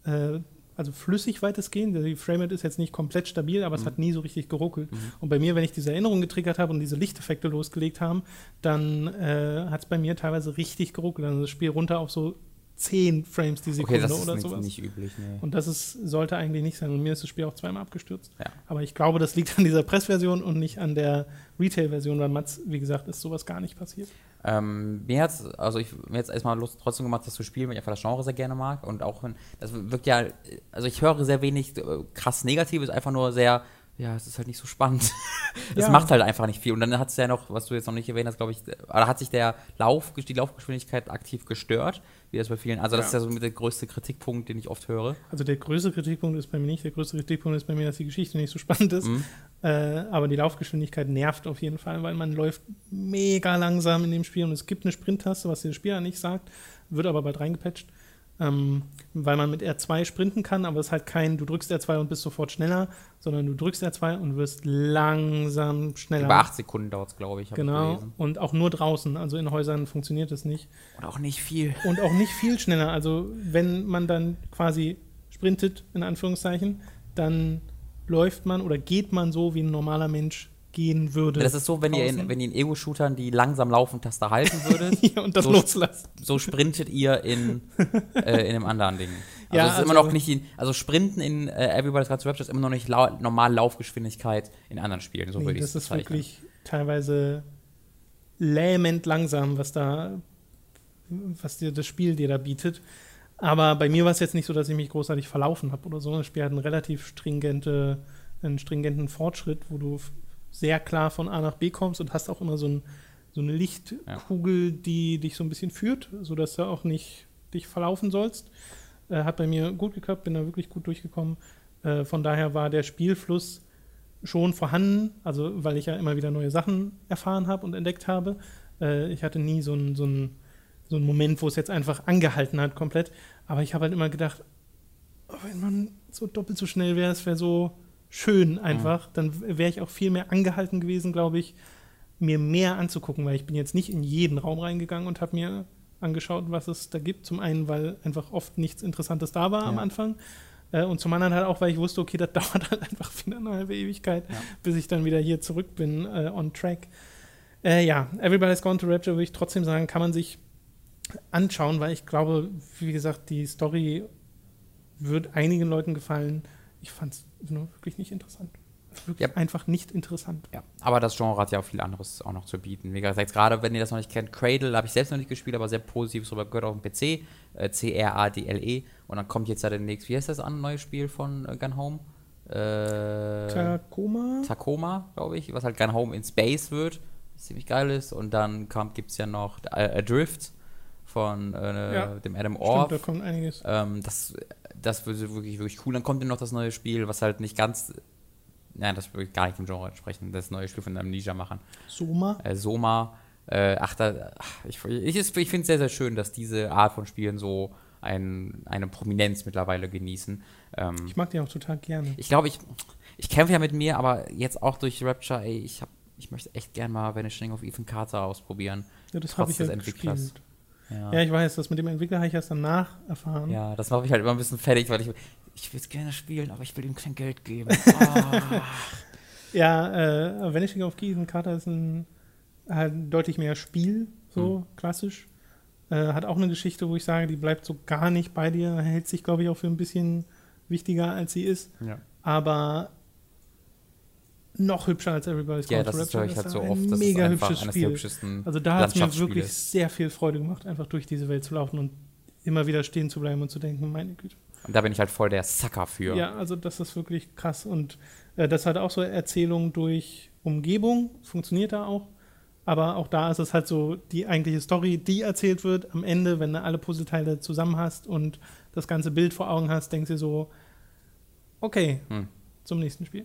äh, also flüssig weitestgehend. Die Framerate ist jetzt nicht komplett stabil, aber es Mhm. hat nie so richtig geruckelt. Und bei mir, wenn ich diese Erinnerung getriggert habe und diese Lichteffekte losgelegt haben, dann äh, hat es bei mir teilweise richtig geruckelt. Also das Spiel runter auf so 10 Frames die Sekunde Okay, das ist oder nicht, sowas. nicht üblich, nee. Und das ist, sollte eigentlich nicht sein. Und mir ist das Spiel auch zweimal abgestürzt. Ja. Aber ich glaube, das liegt an dieser Pressversion und nicht an der Retail-Version, weil Mats, wie gesagt, ist sowas gar nicht passiert. Ähm, mir hat's, also ich mir jetzt erstmal Lust trotzdem gemacht, das zu spielen, weil ich einfach das Genre sehr gerne mag. Und auch wenn, das wirkt ja, also ich höre sehr wenig äh, krass Negatives, einfach nur sehr, ja, es ist halt nicht so spannend. es Ja. macht halt einfach nicht viel und dann hat es ja noch, was du jetzt noch nicht erwähnt hast, glaube ich, oder hat sich der Lauf, die Laufgeschwindigkeit aktiv gestört, wie das bei vielen, also das Ja. ist ja so mit der größte Kritikpunkt, den ich oft höre. Also der größte Kritikpunkt ist bei mir nicht. Der größte Kritikpunkt ist bei mir, dass die Geschichte nicht so spannend ist. Mhm. Äh, aber die Laufgeschwindigkeit nervt auf jeden Fall, weil man läuft mega langsam in dem Spiel und es gibt eine Sprinttaste, was der Spieler nicht sagt, wird aber bald reingepatcht. Ähm, weil man mit R2 sprinten kann, aber es ist halt kein, du drückst R2 und bist sofort schneller, sondern du drückst R2 und wirst langsam schneller. Über acht Sekunden dauert es, glaube ich, ich Genau. gelesen. Und auch nur draußen, also in Häusern funktioniert das nicht. Und auch nicht viel. Und auch nicht viel schneller. Also wenn man dann quasi sprintet, in Anführungszeichen, dann läuft man oder geht man so, wie ein normaler Mensch gehen würde. Das ist so, wenn ihr in, draußen. wenn ihr in Ego-Shootern die langsam laufen Taste halten würdet, ja, und das so- loslassen. so sprintet ihr in, äh, in einem anderen Ding. Also Ja, es ist immer also- noch nicht, in, also Sprinten in äh, Everybody's Got to Rapture ist immer noch nicht lau normal Laufgeschwindigkeit in anderen Spielen, so Nee, würde ich das ist bezeichnen. wirklich teilweise lähmend langsam, was da, was dir das Spiel dir da bietet. Aber bei mir war es jetzt nicht so, dass ich mich großartig verlaufen habe oder so. Das Spiel hat einen relativ stringente, einen stringenten Fortschritt, wo du sehr klar von A nach B kommst und hast auch immer so, ein, so eine Lichtkugel, die dich so ein bisschen führt, sodass du auch nicht dich verlaufen sollst. Äh, hat bei mir gut geklappt, bin da wirklich gut durchgekommen. Äh, von daher war der Spielfluss schon vorhanden, also weil ich ja immer wieder neue Sachen erfahren habe und entdeckt habe. Äh, ich hatte nie so einen so einen- so Moment, wo es jetzt einfach angehalten hat komplett. Aber ich habe halt immer gedacht, oh, wenn man so doppelt so schnell wäre, es wäre so schön einfach, dann wäre ich auch viel mehr angehalten gewesen, glaube ich, mir mehr anzugucken, weil ich bin jetzt nicht in jeden Raum reingegangen und habe mir angeschaut, was es da gibt. Zum einen, weil einfach oft nichts Interessantes da war am Ja. Anfang. Äh, und zum anderen halt auch, weil ich wusste, okay, das dauert halt einfach wieder eine halbe Ewigkeit, Ja. bis ich dann wieder hier zurück bin, äh, on track. Äh, ja, Everybody's Gone to Rapture würde ich trotzdem sagen, kann man sich anschauen, weil ich glaube, wie gesagt, die Story wird einigen Leuten gefallen. Ich fand es nur wirklich nicht interessant. Wirklich Ja. einfach nicht interessant. Ja, aber das Genre hat ja auch viel anderes auch noch zu bieten. Wie gesagt, gerade wenn ihr das noch nicht kennt, Cradle habe ich selbst noch nicht gespielt, aber sehr positiv darüber gehört auf dem PC. Äh, C-R-A-D-L-E. Und dann kommt jetzt ja demnächst, wie heißt das an, neues Spiel von äh, Gun Home? Äh, Tacoma? Tacoma, glaube ich, was halt Gun Home in Space wird, was ziemlich geil ist. Und dann gibt es ja noch äh, Adrift von äh, Ja, dem Adam Stimmt, Orff. da kommt einiges. Ähm, das, das wird wirklich, wirklich cool. Dann kommt dann noch das neue Spiel, was halt nicht ganz. Nein, das würde gar nicht im Genre entsprechen. Das neue Spiel von Amnesia machen. Soma. Äh, Soma. Äh, ach, da, ach, ich, ich, ich finde es sehr, sehr schön, dass diese Art von Spielen so ein, eine Prominenz mittlerweile genießen. Ähm, Ich mag die auch total gerne. ich glaube, ich, ich kämpfe ja mit mir, aber jetzt auch durch Rapture, ey, ich, hab, ich möchte echt gern mal Vanishing of Ethan Carter ausprobieren. Ja, das habe ich ja Entwicklers. gespielt. Ja. Ja, ich weiß, das mit dem Entwickler habe ich erst danach erfahren. Ja, das mache ich halt immer ein bisschen fertig, weil ich, ich will es gerne spielen, aber ich will ihm kein Geld geben. Ah. Ja, äh, Vanishing of Ethan Carter ist ein halt deutlich mehr Spiel, so Hm. klassisch. Äh, hat auch eine Geschichte, wo ich sage, die bleibt so gar nicht bei dir, hält sich, glaube ich, auch für ein bisschen wichtiger, als sie ist. ja. Aber noch hübscher als Everybody's ja, Gone to das Rapture. höre ich halt ist so ein oft. Das mega ist hübsches Spiel. Also da hat es mir wirklich sehr viel Freude gemacht, einfach durch diese Welt zu laufen und immer wieder stehen zu bleiben und zu denken, meine Güte. Und da bin ich halt voll der Sucker für. Ja, also das ist wirklich krass. Und äh, das hat auch so Erzählung durch Umgebung, funktioniert da auch. Aber auch da ist es halt so die eigentliche Story, die erzählt wird. Am Ende, wenn du alle Puzzleteile zusammen hast und das ganze Bild vor Augen hast, denkst du so, okay, Hm. zum nächsten Spiel.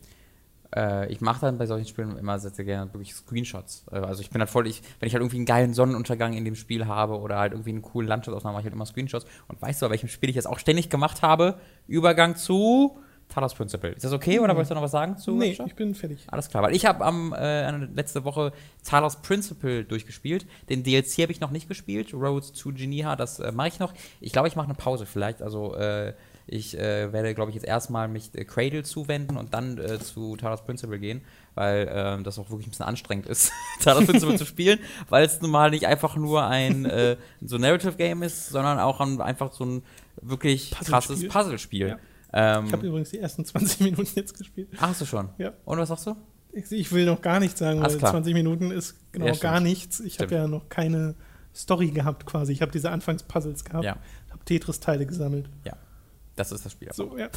Äh, ich mache dann bei solchen Spielen immer sehr, sehr gerne wirklich Screenshots. Äh, also ich bin halt voll, ich, wenn ich halt irgendwie einen geilen Sonnenuntergang in dem Spiel habe oder halt irgendwie einen coolen Landschaftsaufnahme, mache ich halt immer Screenshots. Und weißt du, bei welchem Spiel ich jetzt auch ständig gemacht habe? Übergang zu Talos Principle. Ist das okay oder wolltest du noch was sagen zu? nee, Rapture? ich bin fertig. Alles klar, weil ich habe am äh, letzte Woche Talos Principle durchgespielt. Den DLC habe ich noch nicht gespielt. Roads to Geneva, das äh, mache ich noch. Ich glaube, ich mache eine Pause vielleicht. Also äh, ich äh, werde, glaube ich, jetzt erstmal mich äh, Cradle zuwenden und dann äh, zu Talos Principle gehen, weil ähm, das auch wirklich ein bisschen anstrengend ist, Talos Principle zu spielen, weil es nun mal nicht einfach nur ein äh, so Narrative Game ist, sondern auch ein, einfach so ein wirklich Puzzlespiel. krasses Puzzlespiel. Ja. Ähm, Ich habe übrigens die ersten 20 Minuten jetzt gespielt. ach, hast du schon? Ja. Und was sagst du? Ich, ich will noch gar nichts sagen, weil klar. 20 Minuten ist genau Ja, gar nichts. Ich habe ja noch keine Story gehabt quasi. Ich habe diese Anfangspuzzles gehabt, Ja. habe Tetris-Teile gesammelt. Das ist das Spiel. So, ja.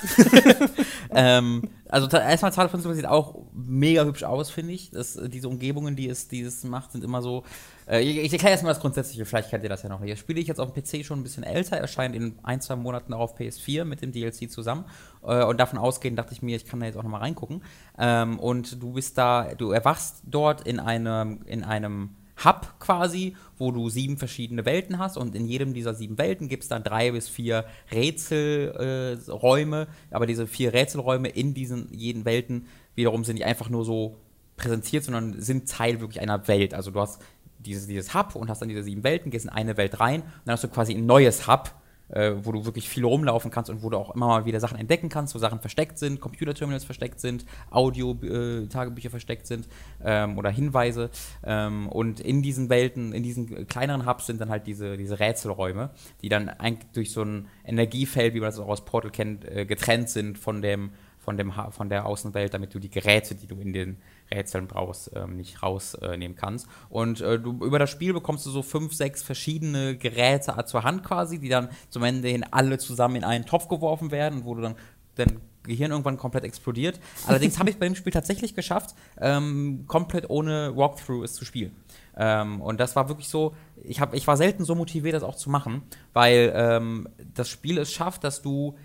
ähm, also erstmal Zahl von sieht auch mega hübsch aus, finde ich. Das, diese Umgebungen, die es, die es macht, sind immer so. Äh, ich ich erkläre erstmal das Grundsätzliche, vielleicht kennt ihr das ja noch. Das spiele ich jetzt auf dem PC schon ein bisschen älter, erscheint in ein, zwei Monaten auch auf PS4 mit dem DLC zusammen. Äh, und davon ausgehend dachte ich mir, ich kann da jetzt auch nochmal reingucken. Ähm, und du bist da, du erwachst dort in einem, in einem Hub quasi, wo du sieben verschiedene Welten hast und in jedem dieser sieben Welten gibt es dann drei bis vier Rätselräume, äh, aber diese vier Rätselräume in diesen jeden Welten wiederum sind nicht einfach nur so präsentiert, sondern sind Teil wirklich einer Welt. Also du hast dieses, dieses Hub und hast dann diese sieben Welten, gehst in eine Welt rein und dann hast du quasi ein neues Hub, äh, wo du wirklich viel rumlaufen kannst und wo du auch immer mal wieder Sachen entdecken kannst, wo Sachen versteckt sind, Computerterminals versteckt sind, Audio-Tagebücher versteckt sind ähm, oder Hinweise. Ähm, und in diesen Welten, in diesen kleineren Hubs sind dann halt diese, diese Rätselräume, die dann eigentlich durch so ein Energiefeld, wie man das auch aus Portal kennt, äh, getrennt sind von dem von, dem, von der Außenwelt, damit du die Geräte, die du in den Rätseln brauchst, ähm, nicht rausnehmen kannst. Und äh, du, über das Spiel bekommst du so fünf, sechs verschiedene Geräte zur Hand quasi, die dann zum Ende hin alle zusammen in einen Topf geworfen werden, wo du dann dein Gehirn irgendwann komplett explodiert. Allerdings habe ich bei dem Spiel tatsächlich geschafft, ähm, komplett ohne Walkthrough es zu spielen. Ähm, und das war wirklich so, ich, hab, ich war selten so motiviert, das auch zu machen, weil ähm, das Spiel es schafft, dass du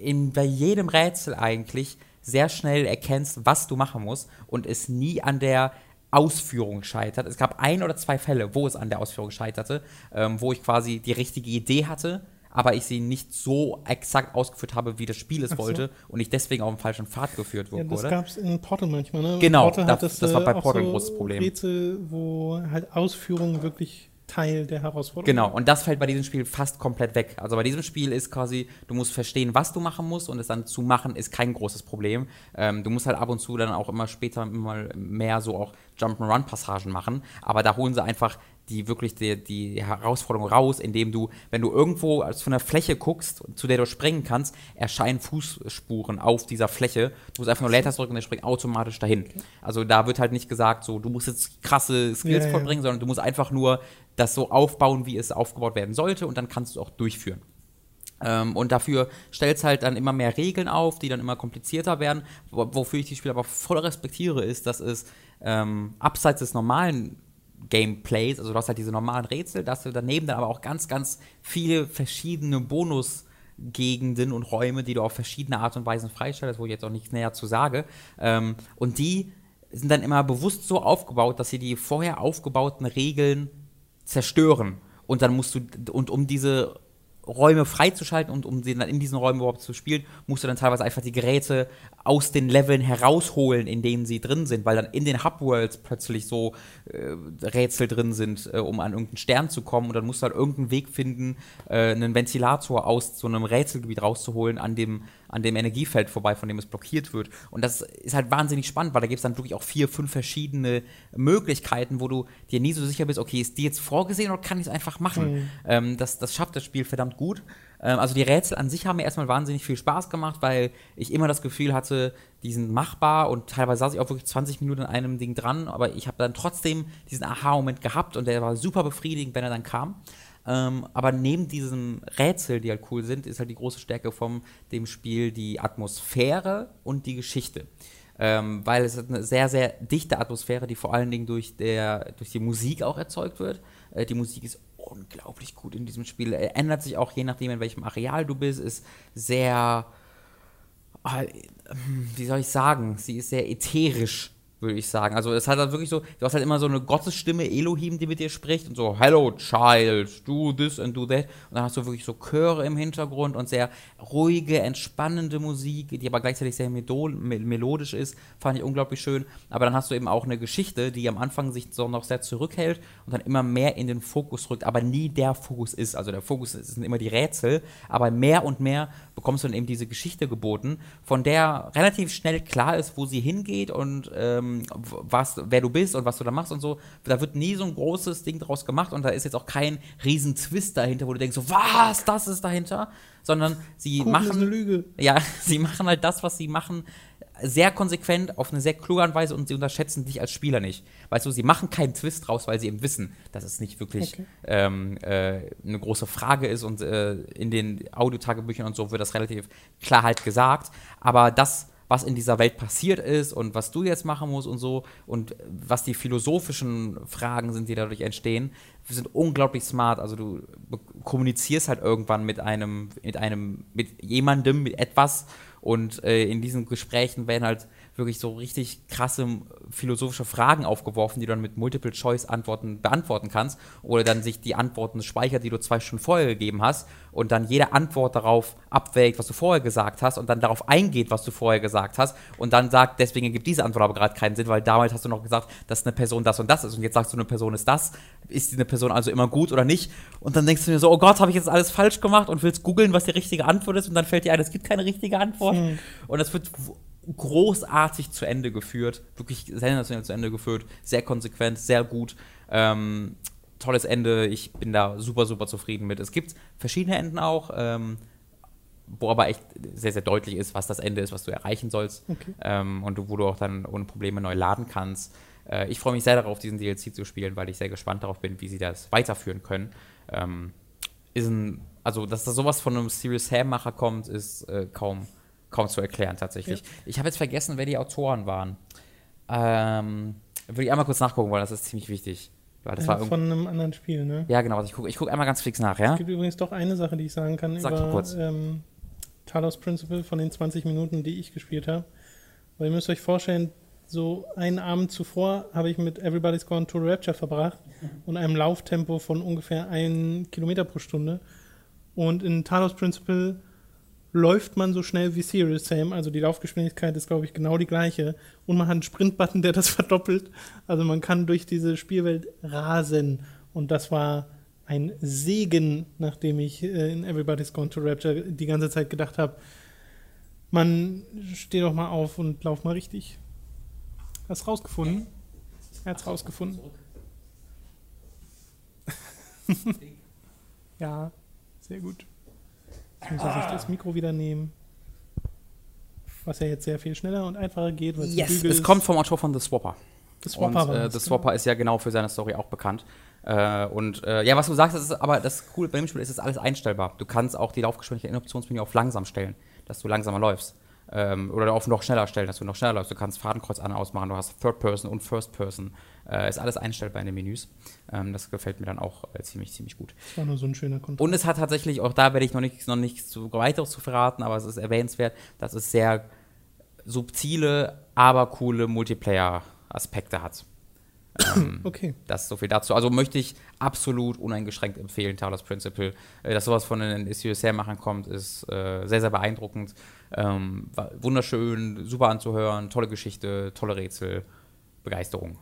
in, bei jedem Rätsel eigentlich sehr schnell erkennst, was du machen musst und es nie an der Ausführung scheitert. Es gab ein oder zwei Fälle, wo es an der Ausführung scheiterte, ähm, wo ich quasi die richtige Idee hatte, aber ich sie nicht so exakt ausgeführt habe, wie das Spiel es so. wollte und ich deswegen auf den falschen Pfad geführt ja wurde. das gab es in Portal manchmal, ne? Genau, Portal hat das- das war bei Portal ein großes Problem. Rätsel, wo halt Ausführung wirklich Teil der Herausforderung Genau, und das fällt bei diesem Spiel fast komplett weg. Also bei diesem Spiel ist quasi, du musst verstehen, was du machen musst und es dann zu machen, ist kein großes Problem. Ähm, du musst halt ab und zu dann auch immer später immer mehr so auch Jump'n'Run-Passagen machen, aber da holen sie einfach die wirklich die, die Herausforderung raus, indem du, wenn du irgendwo als von der Fläche guckst, zu der du springen kannst, erscheinen Fußspuren auf dieser Fläche. Du musst einfach nur Leertaste drücken und der springt automatisch dahin. Also da wird halt nicht gesagt, so du musst jetzt krasse Skills Ja, ja. vollbringen, sondern du musst einfach nur das so aufbauen, wie es aufgebaut werden sollte und dann kannst du auch durchführen. Ähm, und dafür stellt es halt dann immer mehr Regeln auf, die dann immer komplizierter werden. Wo- Wofür ich die Spiel aber voll respektiere, ist, dass es ähm, abseits des normalen Gameplays. Also du hast halt diese normalen Rätsel, dass du daneben dann aber auch ganz, ganz viele verschiedene Bonusgegenden und Räume, die du auf verschiedene Art und Weisen freistellst, wo ich jetzt auch nichts näher zu sage. Ähm, und die sind dann immer bewusst so aufgebaut, dass sie die vorher aufgebauten Regeln zerstören. Und dann musst du, und um diese Räume freizuschalten und um sie dann in diesen Räumen überhaupt zu spielen, musst du dann teilweise einfach die Geräte aus den Leveln herausholen, in denen sie drin sind, weil dann in den Hubworlds plötzlich so äh, Rätsel drin sind, äh, um an irgendeinen Stern zu kommen und dann musst du halt irgendeinen Weg finden, äh, einen Ventilator aus so einem Rätselgebiet rauszuholen, an dem, an dem Energiefeld vorbei, von dem es blockiert wird. Und das ist halt wahnsinnig spannend, weil da gibt es dann wirklich auch vier, fünf verschiedene Möglichkeiten, wo du dir nie so sicher bist, okay, ist die jetzt vorgesehen oder kann ich es einfach machen? Mhm. Ähm, das, das schafft das Spiel verdammt gut. Ähm, also die Rätsel an sich haben mir erstmal wahnsinnig viel Spaß gemacht, weil ich immer das Gefühl hatte, die sind machbar und teilweise saß ich auch wirklich 20 Minuten an einem Ding dran, aber ich habe dann trotzdem diesen Aha-Moment gehabt und der war super befriedigend, wenn er dann kam. Ähm, aber neben diesem Rätsel, die halt cool sind, ist halt die große Stärke von dem Spiel die Atmosphäre und die Geschichte. Ähm, weil es ist eine sehr, sehr dichte Atmosphäre, die vor allen Dingen durch, der, durch die Musik auch erzeugt wird. Äh, die Musik ist unglaublich gut in diesem Spiel. Er ändert sich auch je nachdem, in welchem Areal du bist, ist sehr, ah, wie soll ich sagen, sie ist sehr ätherisch, würde ich sagen. Also es hat halt wirklich so, du hast halt immer so eine Gottesstimme, Elohim, die mit dir spricht und so, hello child, do this and do that. Und dann hast du wirklich so Chöre im Hintergrund und sehr ruhige, entspannende Musik, die aber gleichzeitig sehr melodisch ist, fand ich unglaublich schön. Aber dann hast du eben auch eine Geschichte, die am Anfang sich so noch sehr zurückhält und dann immer mehr in den Fokus rückt, aber nie der Fokus ist. Also der Fokus sind immer die Rätsel, aber mehr und mehr bekommst du dann eben diese Geschichte geboten, von der relativ schnell klar ist, wo sie hingeht und ähm, w- was, wer du bist und was du da machst und so. Da wird nie so ein großes Ding draus gemacht und da ist jetzt auch kein riesen Twist dahinter, wo du denkst, so, was, das ist dahinter, sondern sie Kuchen machen ist eine Lüge. ja, sie machen halt das, was sie machen, sehr konsequent, auf eine sehr kluge Art und Weise und sie unterschätzen dich als Spieler nicht. Weißt du, sie machen keinen Twist draus, weil sie eben wissen, dass es nicht wirklich Okay. ähm, äh, eine große Frage ist und äh, in den Audiotagebüchern und so wird das relativ klar halt gesagt. Aber das, was in dieser Welt passiert ist und was du jetzt machen musst und so und was die philosophischen Fragen sind, die dadurch entstehen, sind unglaublich smart. Also du kommunizierst halt irgendwann mit einem, mit einem, mit jemandem, mit etwas und äh, in diesen Gesprächen werden halt wirklich so richtig krasse philosophische Fragen aufgeworfen, die du dann mit Multiple-Choice-Antworten beantworten kannst. Oder dann sich die Antworten speichert, die du zwei Stunden vorher gegeben hast und dann jede Antwort darauf abwägt, was du vorher gesagt hast und dann darauf eingeht, was du vorher gesagt hast und dann sagt, deswegen ergibt diese Antwort aber gerade keinen Sinn, weil damals hast du noch gesagt, dass eine Person das und das ist und jetzt sagst du, eine Person ist das. Ist diese Person also immer gut oder nicht? Und dann denkst du dir so, oh Gott, habe ich jetzt alles falsch gemacht und willst googeln, was die richtige Antwort ist und dann fällt dir ein, es gibt keine richtige Antwort. Und das wird großartig zu Ende geführt, wirklich sensationell zu Ende geführt, sehr konsequent, sehr gut. Ähm, tolles Ende, ich bin da super, super zufrieden mit. Es gibt verschiedene Enden auch, ähm, wo aber echt sehr, sehr deutlich ist, was das Ende ist, was du erreichen sollst. Okay. Ähm, und wo du auch dann ohne Probleme neu laden kannst. Äh, ich freue mich sehr darauf, diesen DLC zu spielen, weil ich sehr gespannt darauf bin, wie sie das weiterführen können. Ähm, ist ein, also, dass da sowas von einem Serious Sam-Macher kommt, ist äh, kaum, kaum zu erklären tatsächlich. Ich habe jetzt vergessen, wer die Autoren waren. Ähm, würde ich einmal kurz nachgucken wollen, das ist ziemlich wichtig. Weil das war Ja, irgend- von einem anderen Spiel, ne? ja, genau, ich gucke ich guck einmal ganz fix nach, ja? Es gibt übrigens doch eine Sache, die ich sagen kann Sag über kurz. ähm, Talos Principle von den 20 Minuten, die ich gespielt habe. Weil ihr müsst euch vorstellen, so einen Abend zuvor habe ich mit Everybody's Gone to Rapture verbracht und einem Lauftempo von ungefähr 1 Kilometer pro Stunde. Und in Talos Principle läuft man so schnell wie Serious Sam, also die Laufgeschwindigkeit ist, glaube ich, genau die gleiche. Und man hat einen Sprintbutton, der das verdoppelt. Also man kann durch diese Spielwelt rasen. Und das war ein Segen, nachdem ich äh, in Everybody's Gone to Rapture die ganze Zeit gedacht habe, man steh doch mal auf und lauf mal richtig. Hast rausgefunden? Er hat's rausgefunden. ja, sehr gut. Jetzt muss er sich das Mikro wieder nehmen. Was ja jetzt sehr viel schneller und einfacher geht. weil Yes, es kommt vom Autor von The Swapper. Und Swapper war äh, The genau. Swapper ist ja genau für seine Story auch bekannt. Äh, und äh, ja, was du sagst, das ist aber das Coole bei dem Spiel ist, es ist alles einstellbar. Du kannst auch die Laufgeschwindigkeit in Optionsmenü auf langsam stellen, dass du langsamer läufst. Ähm, oder auf noch schneller stellen, dass du noch schneller läufst. Du kannst Fadenkreuz an ausmachen, du hast Third Person und First Person. Äh, ist alles einstellbar in den Menüs. Ähm, das gefällt mir dann auch äh, ziemlich, ziemlich gut. Das war nur so ein schöner Kontrast. Und es hat tatsächlich, auch da werde ich noch nichts noch nicht zu weiteres zu verraten, aber es ist erwähnenswert, dass es sehr subtile, aber coole Multiplayer-Aspekte hat. Ähm, okay. Das ist so viel dazu. Also möchte ich absolut uneingeschränkt empfehlen, Talos Principle. Äh, dass sowas von den CSR-Machern kommt, ist äh, sehr, sehr beeindruckend. Ähm, wunderschön, super anzuhören, tolle Geschichte, tolle Rätsel, Begeisterung.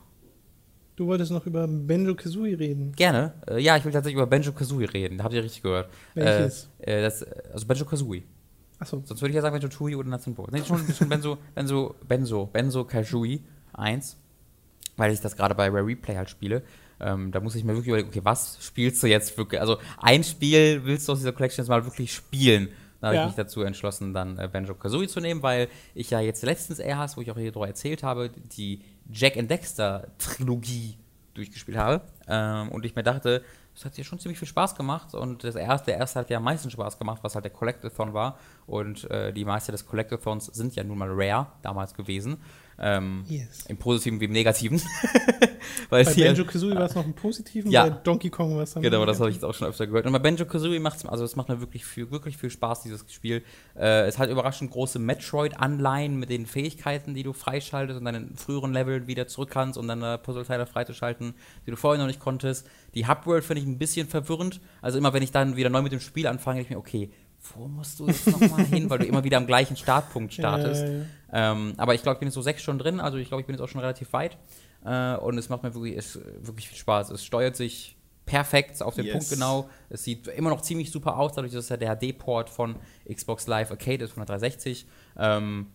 Du wolltest noch über Benjo Kazooie reden. Gerne. Äh, ja, ich will tatsächlich über Benjo Kazooie reden. Da habt ihr richtig gehört. Welches? Äh, äh, das, also Benjo Kazooie. Achso. Sonst würde ich ja sagen Benjo Tui oder Nuts. Nee, schon, schon Benzo, Benzo, Benzo, Benzo Kazooie 1, weil ich das gerade bei Rare Replay halt spiele. Ähm, da muss ich mir wirklich überlegen, okay, was spielst du jetzt wirklich? Also ein Spiel willst du aus dieser Collection jetzt mal wirklich spielen. Da habe Ja. ich mich dazu entschlossen, dann äh, Benjo Kazooie zu nehmen, weil ich ja jetzt letztens erst, wo ich auch hier drüber erzählt habe, die Jack and Dexter Trilogie durchgespielt habe. Ähm, und ich mir dachte, das hat ja schon ziemlich viel Spaß gemacht. Und das erste, der erste hat ja am meisten Spaß gemacht, was halt der Collectathon war. Und äh, die Meister des Collectathons sind ja nun mal Rare damals gewesen. Ähm, Yes. Im Positiven wie im Negativen. Bei Benjo Kazooie war es noch im Positiven, Ja. bei Donkey Kong war es dann Genau, das habe ich jetzt auch schon öfter gehört. Und bei Banjo Kazooie macht es, also es macht mir wirklich viel, wirklich viel Spaß, dieses Spiel. Äh, es hat überraschend große Metroid-Anleihen mit den Fähigkeiten, die du freischaltest und dann in früheren Leveln wieder zurück kannst, um dann äh, Puzzleteile freizuschalten, die du vorher noch nicht konntest. Die Hubworld finde ich ein bisschen verwirrend. Also immer wenn ich dann wieder neu mit dem Spiel anfange, denke ich mir, okay, wo musst du jetzt nochmal hin, weil du immer wieder am gleichen Startpunkt startest. Ja, ja, Ähm, aber ich glaube, ich bin jetzt so sechs schon drin, also ich glaube, ich bin jetzt auch schon relativ weit. Äh, und es macht mir wirklich, es, wirklich viel Spaß. Es steuert sich perfekt auf den Yes. Punkt genau. Es sieht immer noch ziemlich super aus, dadurch, dass es ja der HD-Port von Xbox Live Arcade ist, von der 360. Ähm,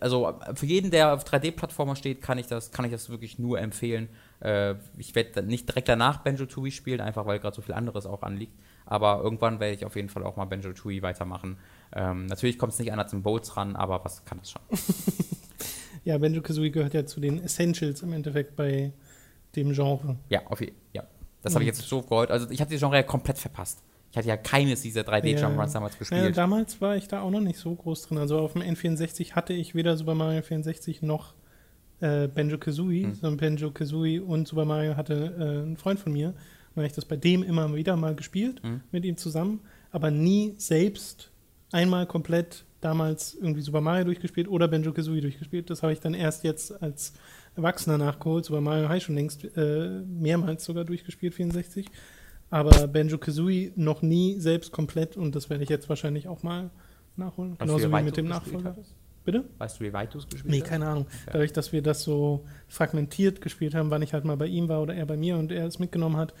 also für jeden, der auf 3D-Plattformer steht, kann ich das, kann ich das wirklich nur empfehlen. Äh, ich werde nicht direkt danach Benjo Tooie spielen, einfach weil gerade so viel anderes auch anliegt. Aber irgendwann werde ich auf jeden Fall auch mal Benjo Tooie weitermachen. Ähm, natürlich kommt es nicht an als ein Bolts ran, aber was kann das schon? Ja, Benjo Kazooie gehört ja zu den Essentials im Endeffekt bei dem Genre. Ja, auf ja. Das habe ich jetzt so geholt. Also ich habe die Genre ja komplett verpasst. Ich hatte ja keines dieser 3D-Jump-Runs damals Ja, gespielt. damals war ich da auch noch nicht so groß drin. Also auf dem N64 hatte ich weder Super Mario 64 noch äh, Benjo Kazooie, Hm. sondern Benjo Kazooie und Super Mario hatte äh, ein Freund von mir. Dann habe ich das bei dem immer wieder mal gespielt, Hm. mit ihm zusammen, aber nie selbst einmal komplett damals irgendwie Super Mario durchgespielt oder Benjo Kazooie durchgespielt. Das habe ich dann erst jetzt als Erwachsener nachgeholt. Super Mario habe ich schon längst äh, mehrmals sogar durchgespielt, 64. Aber Benjo Kazooie noch nie selbst komplett und das werde ich jetzt wahrscheinlich auch mal nachholen. Weißt Genauso wie wie mit dem Nachfolger. Bitte? Weißt du, wie weit du es gespielt Nee, hast? keine Ahnung. Okay. Dadurch, dass wir das so fragmentiert gespielt haben, wann ich halt mal bei ihm war oder er bei mir und er es mitgenommen hat,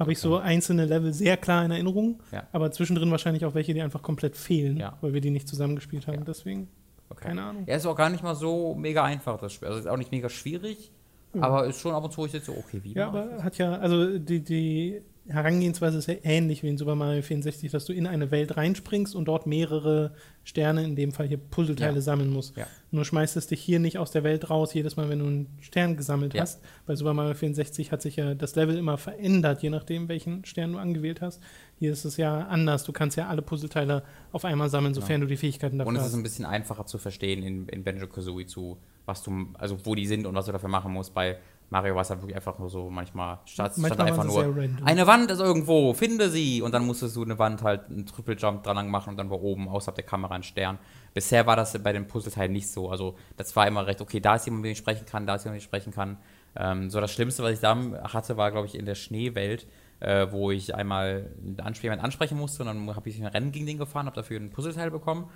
habe ich so einzelne Level sehr klar in Erinnerung, Ja. aber zwischendrin wahrscheinlich auch welche, die einfach komplett fehlen, Ja. weil wir die nicht zusammengespielt haben. Ja. Deswegen, Okay. keine Ahnung. Ja, ist auch gar nicht mal so mega einfach, das Spiel. Also ist auch nicht mega schwierig, aber ist schon ab und zu, ich jetzt so, okay, wie Ja, aber hat ja, also die, die Herangehensweise ist ja ähnlich wie in Super Mario 64, dass du in eine Welt reinspringst und dort mehrere Sterne, in dem Fall hier Puzzleteile, Ja. sammeln musst. Ja. Nur schmeißt es dich hier nicht aus der Welt raus, jedes Mal, wenn du einen Stern gesammelt Ja. hast. Bei Super Mario 64 hat sich ja das Level immer verändert, je nachdem, welchen Stern du angewählt hast. Hier ist es ja anders. Du kannst ja alle Puzzleteile auf einmal sammeln, sofern du die Fähigkeiten dafür Und es ist hast. ein bisschen einfacher zu verstehen in, in Benjo Kazooie zu, was du, also wo die sind und was du dafür machen musst. Bei Mario war es halt wirklich einfach nur so, manchmal stand, stand Manchmal einfach waren sie nur, eine Wand ist irgendwo, finde sie. Und dann musstest du eine Wand halt einen Triple Jump dran lang machen und dann war oben außerhalb der Kamera ein Stern. Bisher war das bei den Puzzleteilen nicht so. Also das war immer recht, okay, da ist jemand, mit dem ich sprechen kann, da ist jemand, mit dem ich sprechen kann. Ähm, so das Schlimmste, was ich da hatte, war, glaube ich, in der Schneewelt, äh, wo ich einmal einen jemanden ansprechen musste und dann habe ich ein Rennen gegen den gefahren, habe dafür ein Puzzleteil bekommen.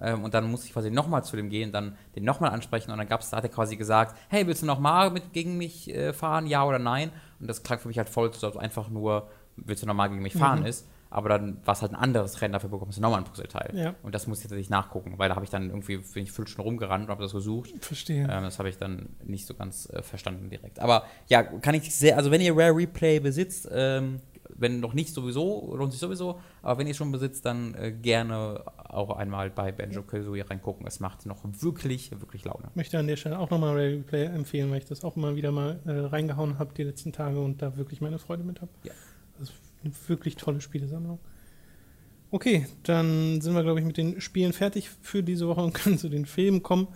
Ähm, und dann musste ich quasi nochmal zu dem gehen, dann den nochmal ansprechen und dann gab's, da hat er quasi gesagt, hey, willst du nochmal mit gegen mich äh, fahren, ja oder nein? Und das klang für mich halt voll, so einfach nur, willst du nochmal gegen mich fahren Mhm. ist. Aber dann war es halt ein anderes Rennen, dafür bekommst du nochmal ein Puzzleteil. Ja. Und das muss ich tatsächlich nachgucken, weil da habe ich dann irgendwie, bin ich fünf Stunden rumgerannt und habe das gesucht. Verstehe. Ähm, das habe ich dann nicht so ganz äh, verstanden direkt. Aber ja, kann ich sehr, also wenn ihr Rare Replay besitzt, ähm, wenn noch nicht sowieso, lohnt sich sowieso, aber wenn ihr schon besitzt, dann äh, gerne auch einmal bei Banjo Kazooie reingucken. Es macht noch wirklich, wirklich Laune. Ich möchte an der Stelle auch nochmal Rare Replay empfehlen, weil ich das auch immer wieder mal äh, reingehauen habe die letzten Tage und da wirklich meine Freude mit habe. Ja. Das ist eine wirklich tolle Spielesammlung. Okay, dann sind wir, glaube ich, mit den Spielen fertig für diese Woche und können zu den Filmen kommen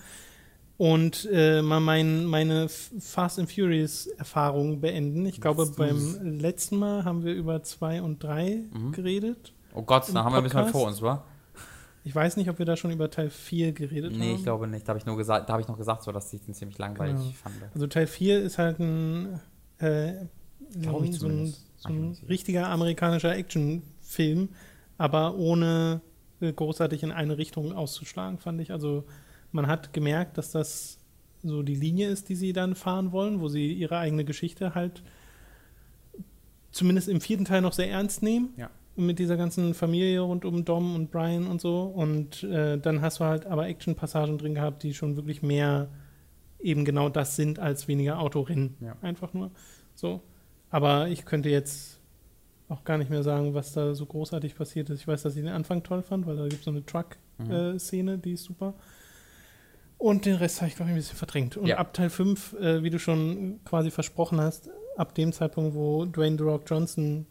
und äh, mal mein, meine Fast and Furious Erfahrung beenden. Ich glaube, beim letzten Mal haben wir über zwei und drei Mhm. geredet. Oh Gott, da haben wir ein bisschen vor uns, wa? Ich weiß nicht, ob wir da schon über Teil 4 geredet haben. Nee, ich glaube nicht. Da habe ich, nur gesagt- da hab ich noch gesagt, so, dass ich den ziemlich langweilig Genau. fand. Also Teil 4 ist halt ein, äh, so, so ein, so ein richtiger amerikanischer Actionfilm, aber ohne äh, großartig in eine Richtung auszuschlagen, fand ich. Also man hat gemerkt, dass das so die Linie ist, die sie dann fahren wollen, wo sie ihre eigene Geschichte halt zumindest im vierten Teil noch sehr ernst nehmen. Ja. Mit dieser ganzen Familie rund um Dom und Brian und so. Und äh, dann hast du halt aber Action-Passagen drin gehabt, die schon wirklich mehr eben genau das sind als weniger Autorennen. Ja. Einfach nur. So. Aber ich könnte jetzt auch gar nicht mehr sagen, was da so großartig passiert ist. Ich weiß, dass ich den Anfang toll fand, weil da gibt es so eine Mhm. Truck-Szene, die ist super. Und den Rest habe ich, glaube ich, ein bisschen verdrängt. Und Ja. ab Teil 5, äh, wie du schon quasi versprochen hast, ab dem Zeitpunkt, wo Dwayne The Rock Johnson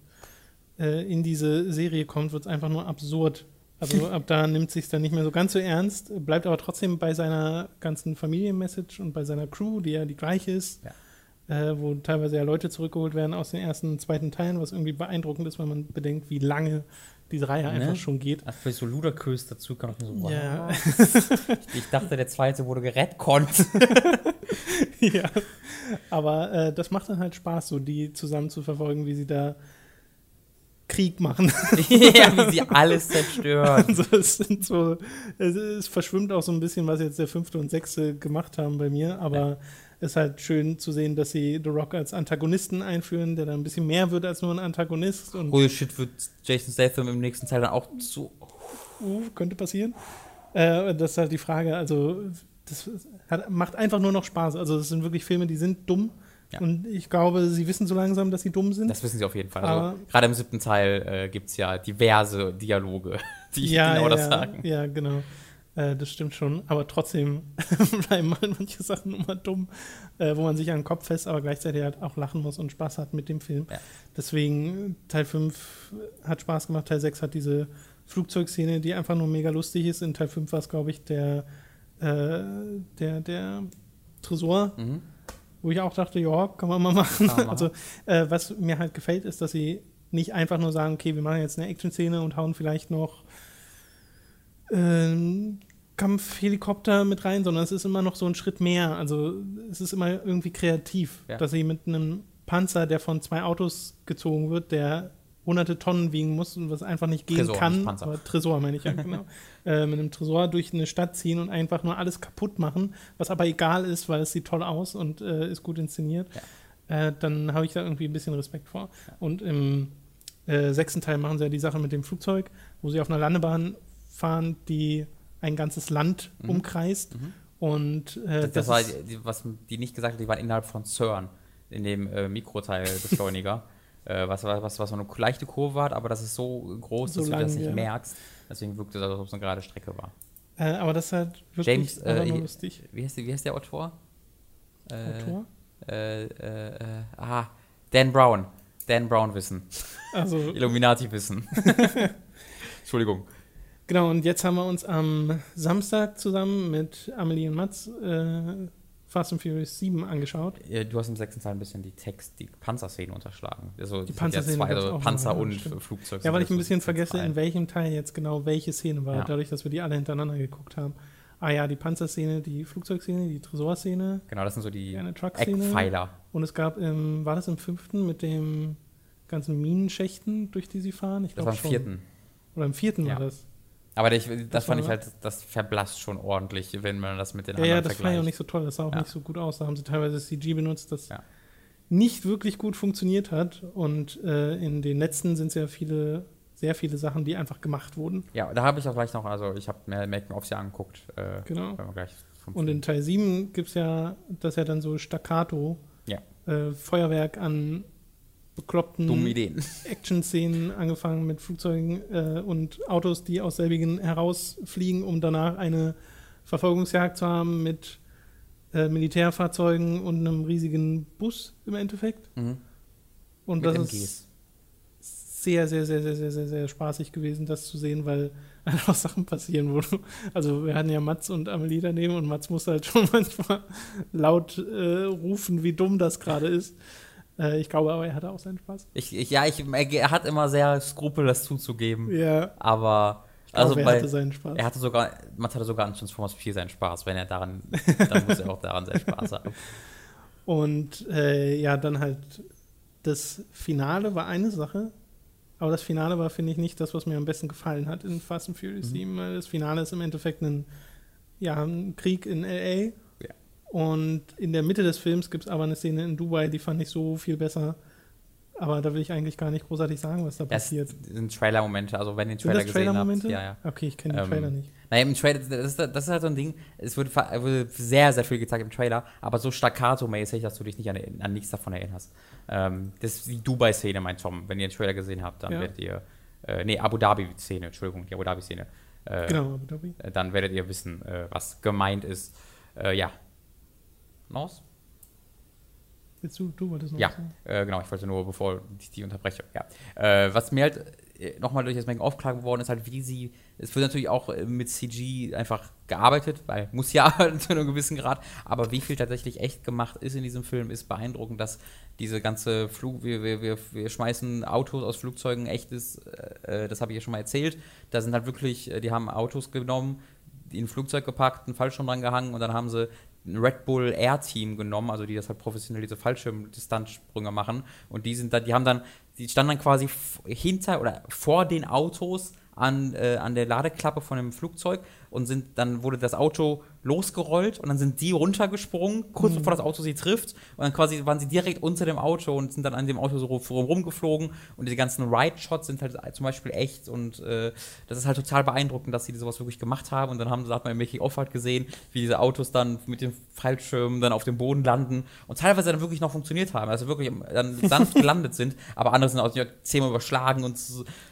äh, in diese Serie kommt, wird es einfach nur absurd. Also ab da nimmt sich dann nicht mehr so ganz so ernst, bleibt aber trotzdem bei seiner ganzen Familienmessage und bei seiner Crew, die ja die gleiche ist, äh, wo teilweise ja Leute zurückgeholt werden aus den ersten und zweiten Teilen, was irgendwie beeindruckend ist, wenn man bedenkt, wie lange diese Reihe einfach Ne? schon geht. Als vielleicht so Ludacris dazu kam, ich mir so, wow. Ja. Ich dachte, der zweite wurde gerettet. ja. Aber äh, das macht dann halt Spaß, so die zusammen zu verfolgen, wie sie da Krieg machen. ja, wie sie alles zerstören. Also es so, es, es verschwimmt auch so ein bisschen, was jetzt der fünfte und sechste gemacht haben bei mir, aber ist halt schön zu sehen, dass sie The Rock als Antagonisten einführen, der dann ein bisschen mehr wird als nur ein Antagonist und Holy shit, wird Jason Statham im nächsten Teil dann auch zu. uh, könnte passieren. Äh, das ist halt die Frage, also das hat, macht einfach nur noch Spaß. Also es sind wirklich Filme, die sind dumm Ja. und ich glaube, sie wissen so langsam, dass sie dumm sind. Das wissen sie auf jeden Fall. Also, gerade im siebten Teil äh, gibt es ja diverse Dialoge, die ja, genau ja, das sagen. Ja, genau. Äh, das stimmt schon. Aber trotzdem bleiben halt manche Sachen immer dumm, äh, wo man sich an den Kopf fest, aber gleichzeitig halt auch lachen muss und Spaß hat mit dem Film. Ja. Deswegen, Teil 5 hat Spaß gemacht, Teil 6 hat diese Flugzeugszene, die einfach nur mega lustig ist. In Teil 5 war es, glaube ich, der, äh, der, der Tresor, Mhm. wo ich auch dachte, ja, kann man mal machen. Man machen. Also, äh, was mir halt gefällt, ist, dass sie nicht einfach nur sagen, okay, wir machen jetzt eine Action-Szene und hauen vielleicht noch ähm, Kampfhelikopter mit rein, sondern es ist immer noch so ein Schritt mehr. Also es ist immer irgendwie kreativ, Ja. dass sie mit einem Panzer, der von zwei Autos gezogen wird, der hunderte Tonnen wiegen muss und was einfach nicht gehen Tresor, kann. nicht. Aber Tresor meine ich ja, genau. äh, mit einem Tresor durch eine Stadt ziehen und einfach nur alles kaputt machen, was aber egal ist, weil es sieht toll aus und äh, ist gut inszeniert. Äh, dann habe ich da irgendwie ein bisschen Respekt vor. Und im äh, sechsten Teil machen sie ja die Sache mit dem Flugzeug, wo sie auf einer Landebahn fahren, die ein ganzes Land Mhm. umkreist. Mhm. Und äh, Das, das, das war, was die nicht gesagt hat, die waren innerhalb von CERN, in dem äh, Mikroteilbeschleuniger. äh, was, was, was, was so eine leichte Kurve hat, aber das ist so groß, So dass du das lang, nicht ja. merkst. Deswegen wirkt es, als ob es eine gerade Strecke war. äh, aber das ist halt wirklich James, äh, lustig. Wie heißt, wie heißt der Autor? Äh, Autor? Ah, Dan Brown. Dan Brown Wissen. Also Illuminati Wissen. Entschuldigung. Genau, und jetzt haben wir uns am Samstag zusammen mit Amelie und Mats äh, Fast and Furious 7 angeschaut. Äh, Du hast im sechsten Teil ein bisschen die Text, die Panzerszene unterschlagen. Also, Die die Panzerszene Panzerszene ja zwei, also Panzer ja, und. Flugzeug. Ja, weil ich ein bisschen vergesse, in welchem Teil jetzt genau welche Szene war, Ja. dadurch, dass wir die alle hintereinander geguckt haben. Ah ja, die Panzerszene, die Flugzeugszene, die Tresorszene, Genau, das sind so die. Eckpfeiler. Und es gab, im, war das im fünften mit dem ganzen Minenschächten, durch die sie fahren? Ich Das glaub war im schon. vierten. Oder im vierten Ja. war das. Aber ich, das, Das fand ich halt, das verblasst schon ordentlich, wenn man das mit den Ja, ja, anderen das fand ich auch vergleicht. nicht so toll. Das sah auch Ja. nicht so gut aus. Da haben sie teilweise CG benutzt, das Ja. nicht wirklich gut funktioniert hat. Und äh, in den letzten sind es ja viele, sehr viele Sachen, die einfach gemacht wurden. Ja, da habe ich auch gleich noch, also ich habe mir Making-ofs ja angeguckt. Äh, Genau. Und in Teil 7 gibt es ja, das ist ja dann so Staccato, Ja. äh, Feuerwerk an bekloppten. Action-Szenen, angefangen mit Flugzeugen äh, und Autos, die aus selbigen herausfliegen, um danach eine Verfolgungsjagd zu haben mit äh, Militärfahrzeugen und einem riesigen Bus im Endeffekt. Mhm. Und Mit das MGs. ist sehr, sehr, sehr, sehr, sehr, sehr, sehr spaßig gewesen, das zu sehen, weil einfach Sachen passieren, wo du, also wir hatten ja Mats und Amelie daneben und Mats musste halt schon manchmal laut äh, rufen, wie dumm das gerade ist. Äh, ich glaube aber, er hatte auch seinen Spaß. Ich, ich, ja, ich, er hat immer sehr Skrupel, das zuzugeben. Ja. Aber glaube, also er bei, hatte seinen Spaß. er hatte sogar, Mats hatte sogar an Transformers 4 seinen Spaß. Wenn er daran, dann muss er auch daran seinen Spaß haben. Und äh, ja, dann halt das Finale war eine Sache, aber das Finale war, finde ich, nicht das, was mir am besten gefallen hat in Fast and Furious Mhm. 7. weil Das Finale ist im Endeffekt ein, ja, ein Krieg in L.A. Und in der Mitte des Films gibt es aber eine Szene in Dubai, die fand ich so viel besser. Aber da will ich eigentlich gar nicht großartig sagen, was da Das passiert. sind Trailer-Momente, also wenn ihr den Trailer das gesehen habt. Trailer-Momente? Ja, ja. Okay, ich kenne den Ähm, Trailer nicht. Naja, im Trailer, das ist, das ist halt so ein Ding, es wird, wurde sehr, sehr viel gezeigt im Trailer, aber so staccato-mäßig, dass du dich nicht an, an nichts davon erinnerst. Ähm, das ist die Dubai-Szene, mein Tom. Wenn ihr den Trailer gesehen habt, dann Ja. werdet ihr, äh, nee, Abu Dhabi-Szene, Entschuldigung, die Abu Dhabi-Szene. Äh, Genau, Abu Dhabi. äh, Dann werdet ihr wissen, äh, was gemeint ist. Äh, ja. Nos? Willst du, du wolltest noch Ja, äh, genau, ich wollte nur, bevor ich die unterbreche, ja. Äh, was mir halt äh, nochmal durch das Making klar geworden ist, halt, wie sie, es wird natürlich auch äh, mit CG einfach gearbeitet, weil muss ja zu einem gewissen Grad, aber wie viel tatsächlich echt gemacht ist in diesem Film, ist beeindruckend, dass diese ganze Flug, wir, wir, wir, wir schmeißen Autos aus Flugzeugen echtes, äh, äh, das habe ich ja schon mal erzählt, da sind halt wirklich, die haben Autos genommen, in ein Flugzeug gepackt, einen Fallschirm dran gehangen und dann haben sie Red Bull Air Team genommen, also die das halt professionell diese Fallschirmdistanzsprünge machen. Und die sind da, die haben dann, die standen dann quasi hinter oder vor den Autos an, äh, an der Ladeklappe von dem Flugzeug und sind dann wurde das Auto losgerollt und dann sind die runtergesprungen, kurz bevor das Auto sie trifft. Und dann quasi waren sie direkt unter dem Auto und sind dann an dem Auto so rum- rumgeflogen. Und die ganzen Ride-Shots sind halt zum Beispiel echt und äh, das ist halt total beeindruckend, dass sie sowas wirklich gemacht haben. Und dann haben, hat man im Making-of halt gesehen, wie diese Autos dann mit den Fallschirmen dann auf dem Boden landen und teilweise dann wirklich noch funktioniert haben, also wirklich dann sanft gelandet sind, aber andere sind auch zehnmal überschlagen und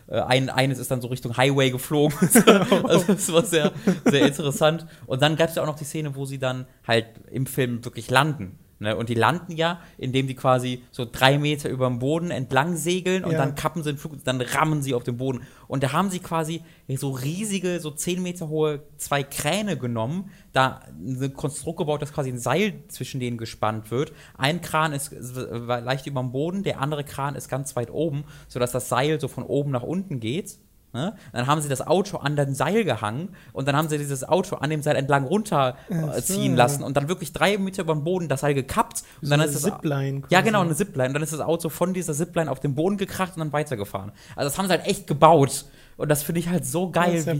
äh, ein, eines ist dann so Richtung Highway geflogen. also das war sehr, sehr interessant. Und dann gab es ja auch noch die Szene, wo sie dann halt im Film wirklich landen. Ne? Und die landen ja, indem die quasi so drei Meter über dem Boden entlang segeln und Ja. dann kappen sie den Flug, dann rammen sie auf den Boden. Und da haben sie quasi so riesige, so zehn Meter hohe zwei Kräne genommen, da ein Konstrukt gebaut, dass quasi ein Seil zwischen denen gespannt wird. Ein Kran ist, leicht über dem Boden, der andere Kran ist ganz weit oben, sodass das Seil so von oben nach unten geht. Ne? Dann haben sie das Auto an den Seil gehangen und dann haben sie dieses Auto an dem Seil entlang runterziehen so. lassen und dann wirklich drei Meter über den Boden das Seil gekappt und So dann eine ist das Zipline ja genau eine Zipline und dann ist das Auto von dieser Zipline auf den Boden gekracht und dann weitergefahren. Also das haben sie halt echt gebaut und das finde ich halt so geil, wie,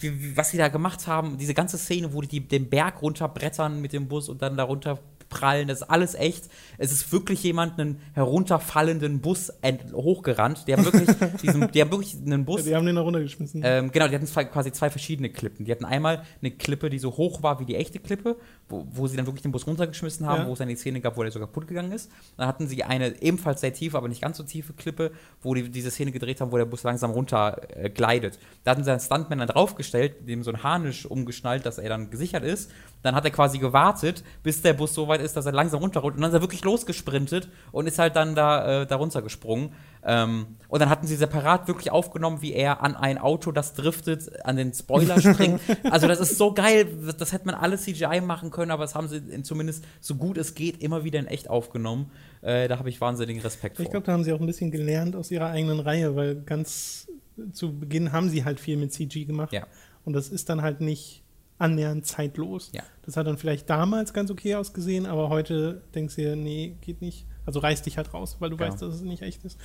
wie, wie, was sie da gemacht haben. Diese ganze Szene, wo die, die den Berg runterbrettern mit dem Bus und dann darunter prallen, das ist alles echt. Es ist wirklich jemand einen herunterfallenden Bus hochgerannt. Die haben wirklich diesen, die haben wirklich einen Bus Die haben den da runtergeschmissen. ähm, genau, die hatten zwei, quasi zwei verschiedene Klippen. Die hatten einmal eine Klippe, die so hoch war wie die echte Klippe, wo, wo sie dann wirklich den Bus runtergeschmissen haben, Ja. wo es dann die Szene gab, wo der so kaputt gegangen ist. Dann hatten sie eine ebenfalls sehr tiefe, aber nicht ganz so tiefe Klippe, wo die diese Szene gedreht haben, wo der Bus langsam runter äh, gleitet. Da hatten sie einen Stuntman dann draufgestellt, dem so ein Harnisch umgeschnallt, dass er dann gesichert ist. Dann hat er quasi gewartet, bis der Bus so weit ist, dass er langsam runterrollt. Und dann ist er wirklich losgesprintet und ist halt dann da, äh, da runtergesprungen. Ähm, und dann hatten sie separat wirklich aufgenommen, wie er an ein Auto, das driftet, an den Spoiler springt. also das ist so geil, das, hätte man alles CGI machen können, aber das haben sie in, zumindest so gut es geht immer wieder in echt aufgenommen. Äh, da habe ich wahnsinnigen Respekt vor. Ich glaube, da haben sie auch ein bisschen gelernt aus ihrer eigenen Reihe, weil ganz zu Beginn haben sie halt viel mit CG gemacht. Ja. Und das ist dann halt nicht annähernd zeitlos. Ja. Das hat dann vielleicht damals ganz okay ausgesehen, aber heute denkst du dir, nee, geht nicht. Also reiß dich halt raus, weil du Genau. weißt, dass es nicht echt ist.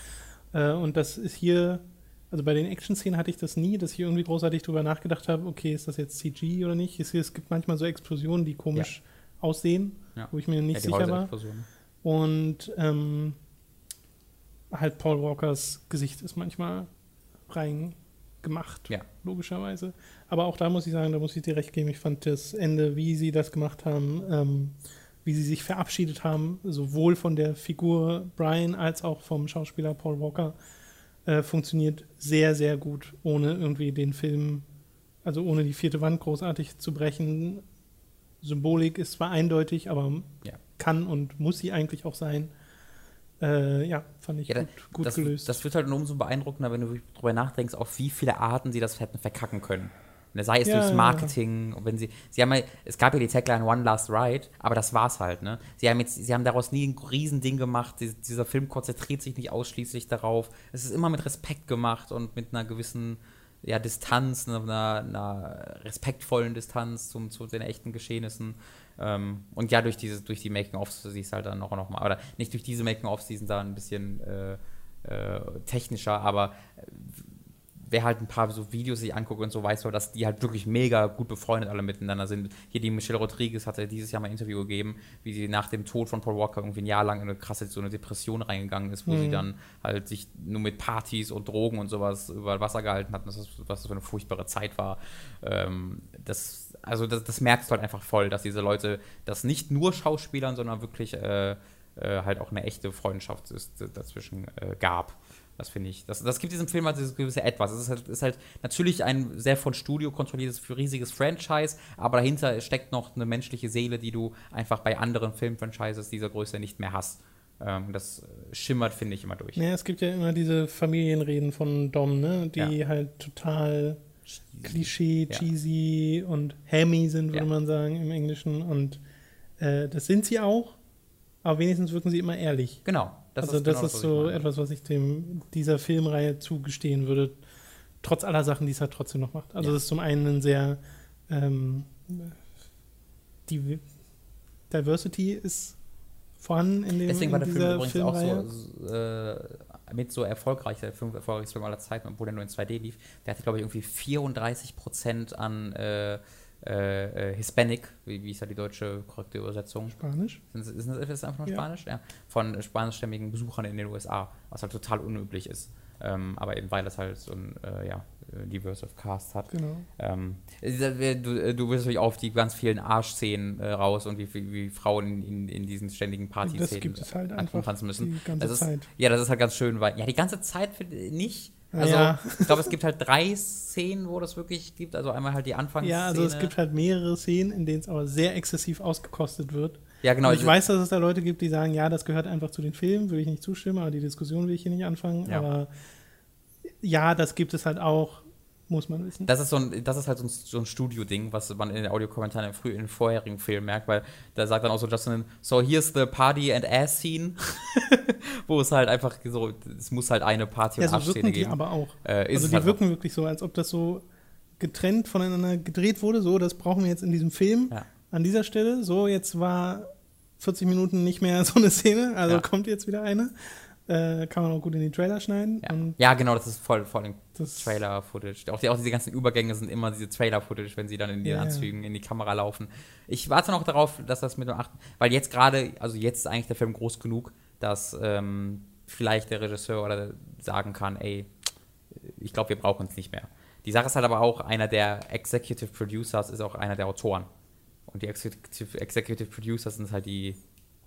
Äh, und das ist hier, also bei den Action-Szenen hatte ich das nie, dass ich irgendwie großartig drüber nachgedacht habe, okay, ist das jetzt CG oder nicht? Es, es gibt manchmal so Explosionen, die komisch aussehen, Ja. wo ich mir nicht Ja, sicher war. Und ähm, halt Paul Walkers Gesicht ist manchmal rein gemacht, Ja. logischerweise. Aber auch da muss ich sagen, da muss ich dir recht geben. Ich fand das Ende, wie sie das gemacht haben, ähm, wie sie sich verabschiedet haben, sowohl von der Figur Brian als auch vom Schauspieler Paul Walker, äh, funktioniert sehr, sehr gut, ohne irgendwie den Film, also ohne die vierte Wand großartig zu brechen. Symbolik ist zwar eindeutig, aber Ja. kann und muss sie eigentlich auch sein. Äh, ja, fand ich Ja, gut, gut das, gelöst. das wird halt nur umso beeindruckender, wenn du drüber nachdenkst, auf wie viele Arten sie das hätten verkacken können. Ne, Sei es Ja, durchs Marketing, wenn sie, sie haben ja, es gab ja die Tagline One Last Ride, aber das war's halt, ne? Sie haben jetzt, sie haben daraus nie ein Riesending gemacht, die, dieser Film konzentriert sich nicht ausschließlich darauf. Es ist immer mit Respekt gemacht und mit einer gewissen, ja, Distanz, ne, einer, einer respektvollen Distanz zum, zu den echten Geschehnissen. Ähm, und ja, durch diese, durch die Making-ofs, sie ist halt dann auch noch mal, oder nicht durch diese Making-ofs, die sind da ein bisschen äh, äh, technischer, aber äh, wer halt ein paar so Videos sich anguckt und so weiß, dass die halt wirklich mega gut befreundet alle miteinander sind. Hier die Michelle Rodriguez hatte dieses Jahr mal ein Interview gegeben, wie sie nach dem Tod von Paul Walker irgendwie ein Jahr lang in eine krasse so eine Depression reingegangen ist, wo sie dann halt sich nur mit Partys und Drogen und sowas über Wasser gehalten hat, und das ist, was das für eine furchtbare Zeit war. Ähm, das, also das, das merkst du halt einfach voll, dass diese Leute das nicht nur Schauspielern, sondern wirklich äh, äh, halt auch eine echte Freundschaft ist, dazwischen äh, gab. Das finde ich. Das, das gibt diesem Film halt dieses gewisse Etwas. Es ist halt, ist halt natürlich ein sehr von Studio kontrolliertes, riesiges Franchise, aber dahinter steckt noch eine menschliche Seele, die du einfach bei anderen Filmfranchises dieser Größe nicht mehr hast. Ähm, das schimmert, finde ich, immer durch. Ja, es gibt ja immer diese Familienreden von Dom, ne? Die Ja. halt total Klischee, Ja. cheesy und hammy sind, würde Ja. man sagen, im Englischen. Und äh, das sind sie auch, aber wenigstens wirken sie immer ehrlich. Genau. Das also ist das genau ist was so meine. etwas, was ich dem dieser Filmreihe zugestehen würde, trotz aller Sachen, die es halt trotzdem noch macht. Also Ja. das ist zum einen ein sehr ähm, die Diversity ist vorhanden in dem Deswegen war der Film übrigens Filmreihe. auch so äh, mit so erfolgreich, der Film, erfolgreichste Film aller Zeiten, obwohl er nur in 2D lief. Der hatte, glaube ich, irgendwie 34 Prozent an äh, äh, äh, Hispanic, wie, wie ist da die deutsche korrekte Übersetzung? Spanisch. Ist, ist, ist das einfach nur Ja. Spanisch? Ja. Von spanischstämmigen Besuchern in den USA, was halt total unüblich ist. Ähm, aber eben weil es halt so ein äh, ja, äh, diverse Cast hat. Genau. Ähm, du, du du wirst natürlich auf die ganz vielen Arschszenen äh, raus und wie, wie, wie Frauen in, in, diesen ständigen Partyszenen Das gibt es halt anfangen einfach müssen. die ganze das ist, Zeit. Ja, das ist halt ganz schön, weil ja die ganze Zeit nicht. Also Ja. ich glaube, es gibt halt drei Szenen, wo das wirklich gibt. Also einmal halt die Anfangsszene. Ja, also es gibt halt mehrere Szenen, in denen es aber sehr exzessiv ausgekostet wird. ja genau. und ich diese- weiß, dass es da Leute gibt, die sagen, ja, das gehört einfach zu den Filmen, würde ich nicht zustimmen, aber die Diskussion will ich hier nicht anfangen. Ja. Aber ja, das gibt es halt auch, muss man wissen. Das ist, so ein, das ist halt so ein, so ein Studio-Ding, was man in den Audiokommentaren im, früh, in den vorherigen Film merkt, weil da sagt dann auch so Justin, so here's the Party and Ass Scene, wo es halt einfach so, es muss halt eine Party- ja, und so Arschszene wirken die geben. aber auch. Äh, also die halt wirken wirklich so, als ob das so getrennt voneinander gedreht wurde. So, das brauchen wir jetzt in diesem Film Ja. an dieser Stelle. So, jetzt war 40 Minuten nicht mehr so eine Szene, also Ja. kommt jetzt wieder eine. Äh, kann man auch gut in die Trailer schneiden. Ja. Ja, genau, das ist voll, voll Trailer-Footage. Auch, die, auch diese ganzen Übergänge sind immer diese Trailer-Footage, wenn sie dann in den Ja. Anzügen in die Kamera laufen. Ich warte noch darauf, dass das mit dem achten, weil jetzt gerade, also jetzt ist eigentlich der Film groß genug, dass ähm, vielleicht der Regisseur oder sagen kann, ey, ich glaube, wir brauchen es nicht mehr. Die Sache ist halt aber auch, einer der Executive Producers ist auch einer der Autoren. Und die Executive, Executive Producers sind halt die,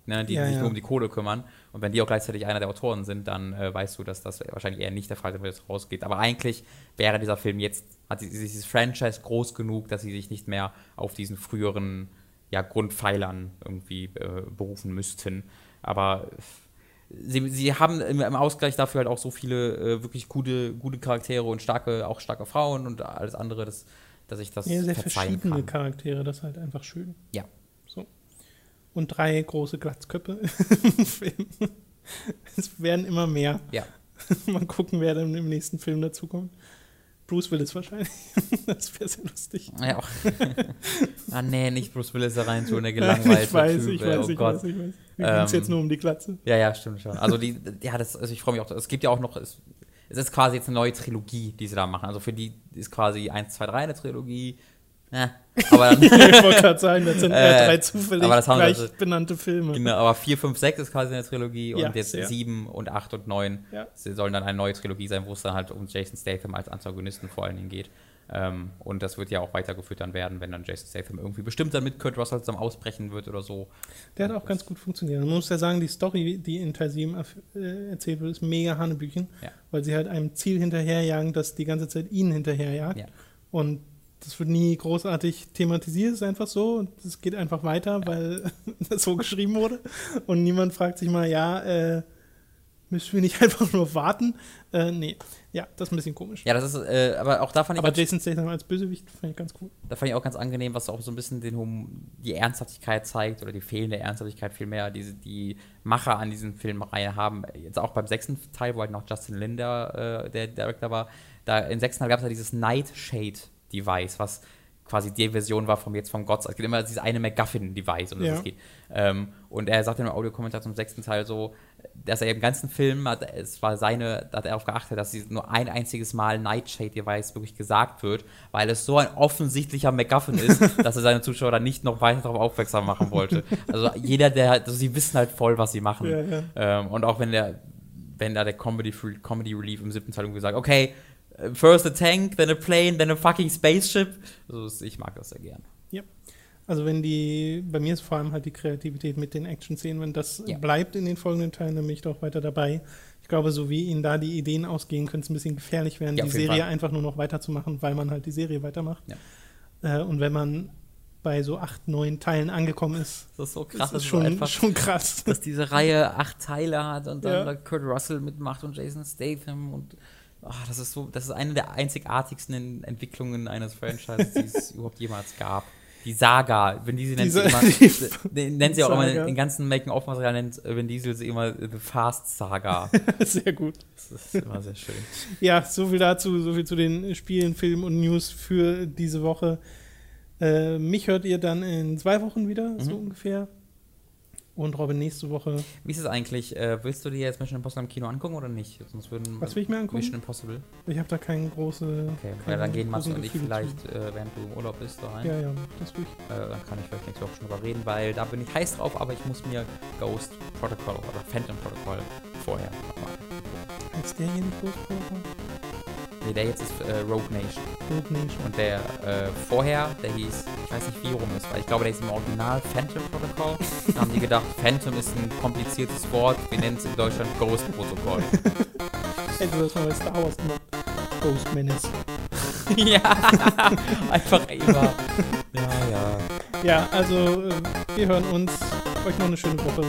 ne, die Ja, sich ja. nur um die Kohle kümmern. Und wenn die auch gleichzeitig einer der Autoren sind, dann äh, weißt du, dass das wahrscheinlich eher nicht der Fall ist, wenn es rausgeht. Aber eigentlich wäre dieser Film jetzt, hat die- dieses Franchise groß genug, dass sie sich nicht mehr auf diesen früheren ja, Grundpfeilern irgendwie äh, berufen müssten. Aber sie, sie haben im, im Ausgleich dafür halt auch so viele äh, wirklich gute, gute Charaktere und starke, auch starke Frauen und alles andere, dass, dass ich das ja, sehr verschiedene kann. Charaktere, das ist halt einfach schön. Ja. So. Und drei große Glatzköpfe im Film. Es werden immer mehr. Ja. Mal gucken, wer dann im nächsten Film dazukommt. Bruce Willis wahrscheinlich. das wäre sehr lustig. Ja, auch. ah, nee, nicht Bruce Willis da rein tun, der gelangweilte ich weiß, typ, ich ey, weiß, oh ich Gott. weiß, ich weiß. Wir Ähm, jetzt nur um die Glatze. Ja, ja, stimmt schon. Also, die, ja, das, also ich freue mich auch. Es gibt ja auch noch, es, es ist quasi jetzt eine neue Trilogie, die sie da machen. Also für die ist quasi 1, 2, 3 eine Trilogie. Ja, aber dann, ich wollte gerade sagen, das sind Äh, drei zufällig aber das haben gleich sie- benannte Filme. genau, aber 4, 5, 6 ist quasi eine Trilogie Ja, und jetzt sehr. 7 und 8 und 9 Ja. sollen dann eine neue Trilogie sein, wo es dann halt um Jason Statham als Antagonisten vor allen Dingen geht. Ähm, und das wird ja auch weitergeführt dann werden, wenn dann Jason Statham irgendwie bestimmt dann mit Kurt Russell zusammen ausbrechen wird oder so. Der hat auch ganz gut funktioniert. Man muss ja sagen, die Story, die in Teil 7 erf- äh, erzählt wird, ist mega Hanebüchen, Ja. weil sie halt einem Ziel hinterherjagen, das die ganze Zeit ihnen hinterherjagt. Ja. Und das wird nie großartig thematisiert, ist einfach so. Und es geht einfach weiter, weil das so geschrieben wurde. Und niemand fragt sich mal, ja, äh, Müssen wir nicht einfach nur warten? Äh, nee. Ja, das ist ein bisschen komisch. Ja, das ist, äh, aber auch da fand ich, Aber Jason Statham als Bösewicht fand ich ganz cool. da fand ich auch ganz angenehm, was auch so ein bisschen den Hum die Ernsthaftigkeit zeigt oder die fehlende Ernsthaftigkeit vielmehr, die die Macher an diesen Filmreihen haben. Jetzt auch beim sechsten Teil, wo halt noch Justin Linder äh, der Director war, da im sechsten Teil gab es ja dieses Nightshade-Device, was quasi die Version war vom jetzt vom Gott. Es gibt immer dieses eine MacGuffin-Device, um das Ja. es geht. Ähm, und er sagt in einem Audiokommentar zum sechsten Teil so, dass er im ganzen Film hat, es war seine, da hat er darauf geachtet, dass sie nur ein einziges Mal Nightshade-Device wirklich gesagt wird, weil es so ein offensichtlicher MacGuffin ist, dass er seine Zuschauer dann nicht noch weiter darauf aufmerksam machen wollte. Also jeder, der, also sie wissen halt voll, was sie machen. Ja, ja. Ähm, und auch wenn der, wenn da der Comedy, Comedy Relief im siebten Teil irgendwie sagt, okay, first a tank, then a plane, then a fucking spaceship. Also ich mag das sehr gern. Also wenn die, bei mir ist vor allem halt die Kreativität mit den Action-Szenen, wenn das Ja. bleibt in den folgenden Teilen, dann bin ich doch weiter dabei. Ich glaube, so wie ihnen da die Ideen ausgehen, könnte es ein bisschen gefährlich werden, Ja, die Serie Fall. einfach nur noch weiterzumachen, weil man halt die Serie weitermacht. Äh, und wenn man bei so acht, neun Teilen angekommen ist, Das ist so das krass, ist es schon, einfach, schon krass. dass diese Reihe acht Teile hat und dann Ja. Kurt Russell mitmacht und Jason Statham und ah, das ist so, das ist eine der einzigartigsten En- Entwicklungen eines Franchises, die es überhaupt jemals gab. Die Saga, Vin Diesel nennt sie immer, die nennt sie auch immer, den ganzen Making-of-Material nennt Vin Diesel sie immer The Fast Saga. Sehr gut. Das ist immer sehr schön. Ja, so viel dazu, so viel zu den Spielen, Filmen und News für diese Woche. Äh, mich hört ihr dann in zwei Wochen wieder, so Mhm. ungefähr. Und Robin nächste Woche. Wie ist es eigentlich? Äh, willst du dir jetzt Mission Impossible im Kino angucken oder nicht? Sonst würden Was will ich mir angucken? Mission Impossible. Ich habe da keine große. Okay, keine ja, dann gehen großen und ich vielleicht, äh, während du im Urlaub bist, da rein. Ja, ja, das will ich. Äh, dann kann ich vielleicht nächste Woche schon drüber reden, weil da bin ich heiß drauf, aber ich muss mir Ghost Protocol oder Phantom Protocol vorher nochmal. Als der hier nicht losgekommen Nee, der jetzt ist äh, Rogue Nation. Rogue Nation. Und der äh, vorher, der hieß, ich weiß nicht wie rum ist, weil ich glaube, der ist im Original Phantom Protocol. Da haben die gedacht, Phantom ist ein kompliziertes Wort, wir nennen es in Deutschland Ghost Protocol. Hätte das mal bei Star Wars gemacht. Ghost Menace. ja, einfach immer. Ja, ja. Ja, also äh, wir hören uns. Euch noch eine schöne Woche.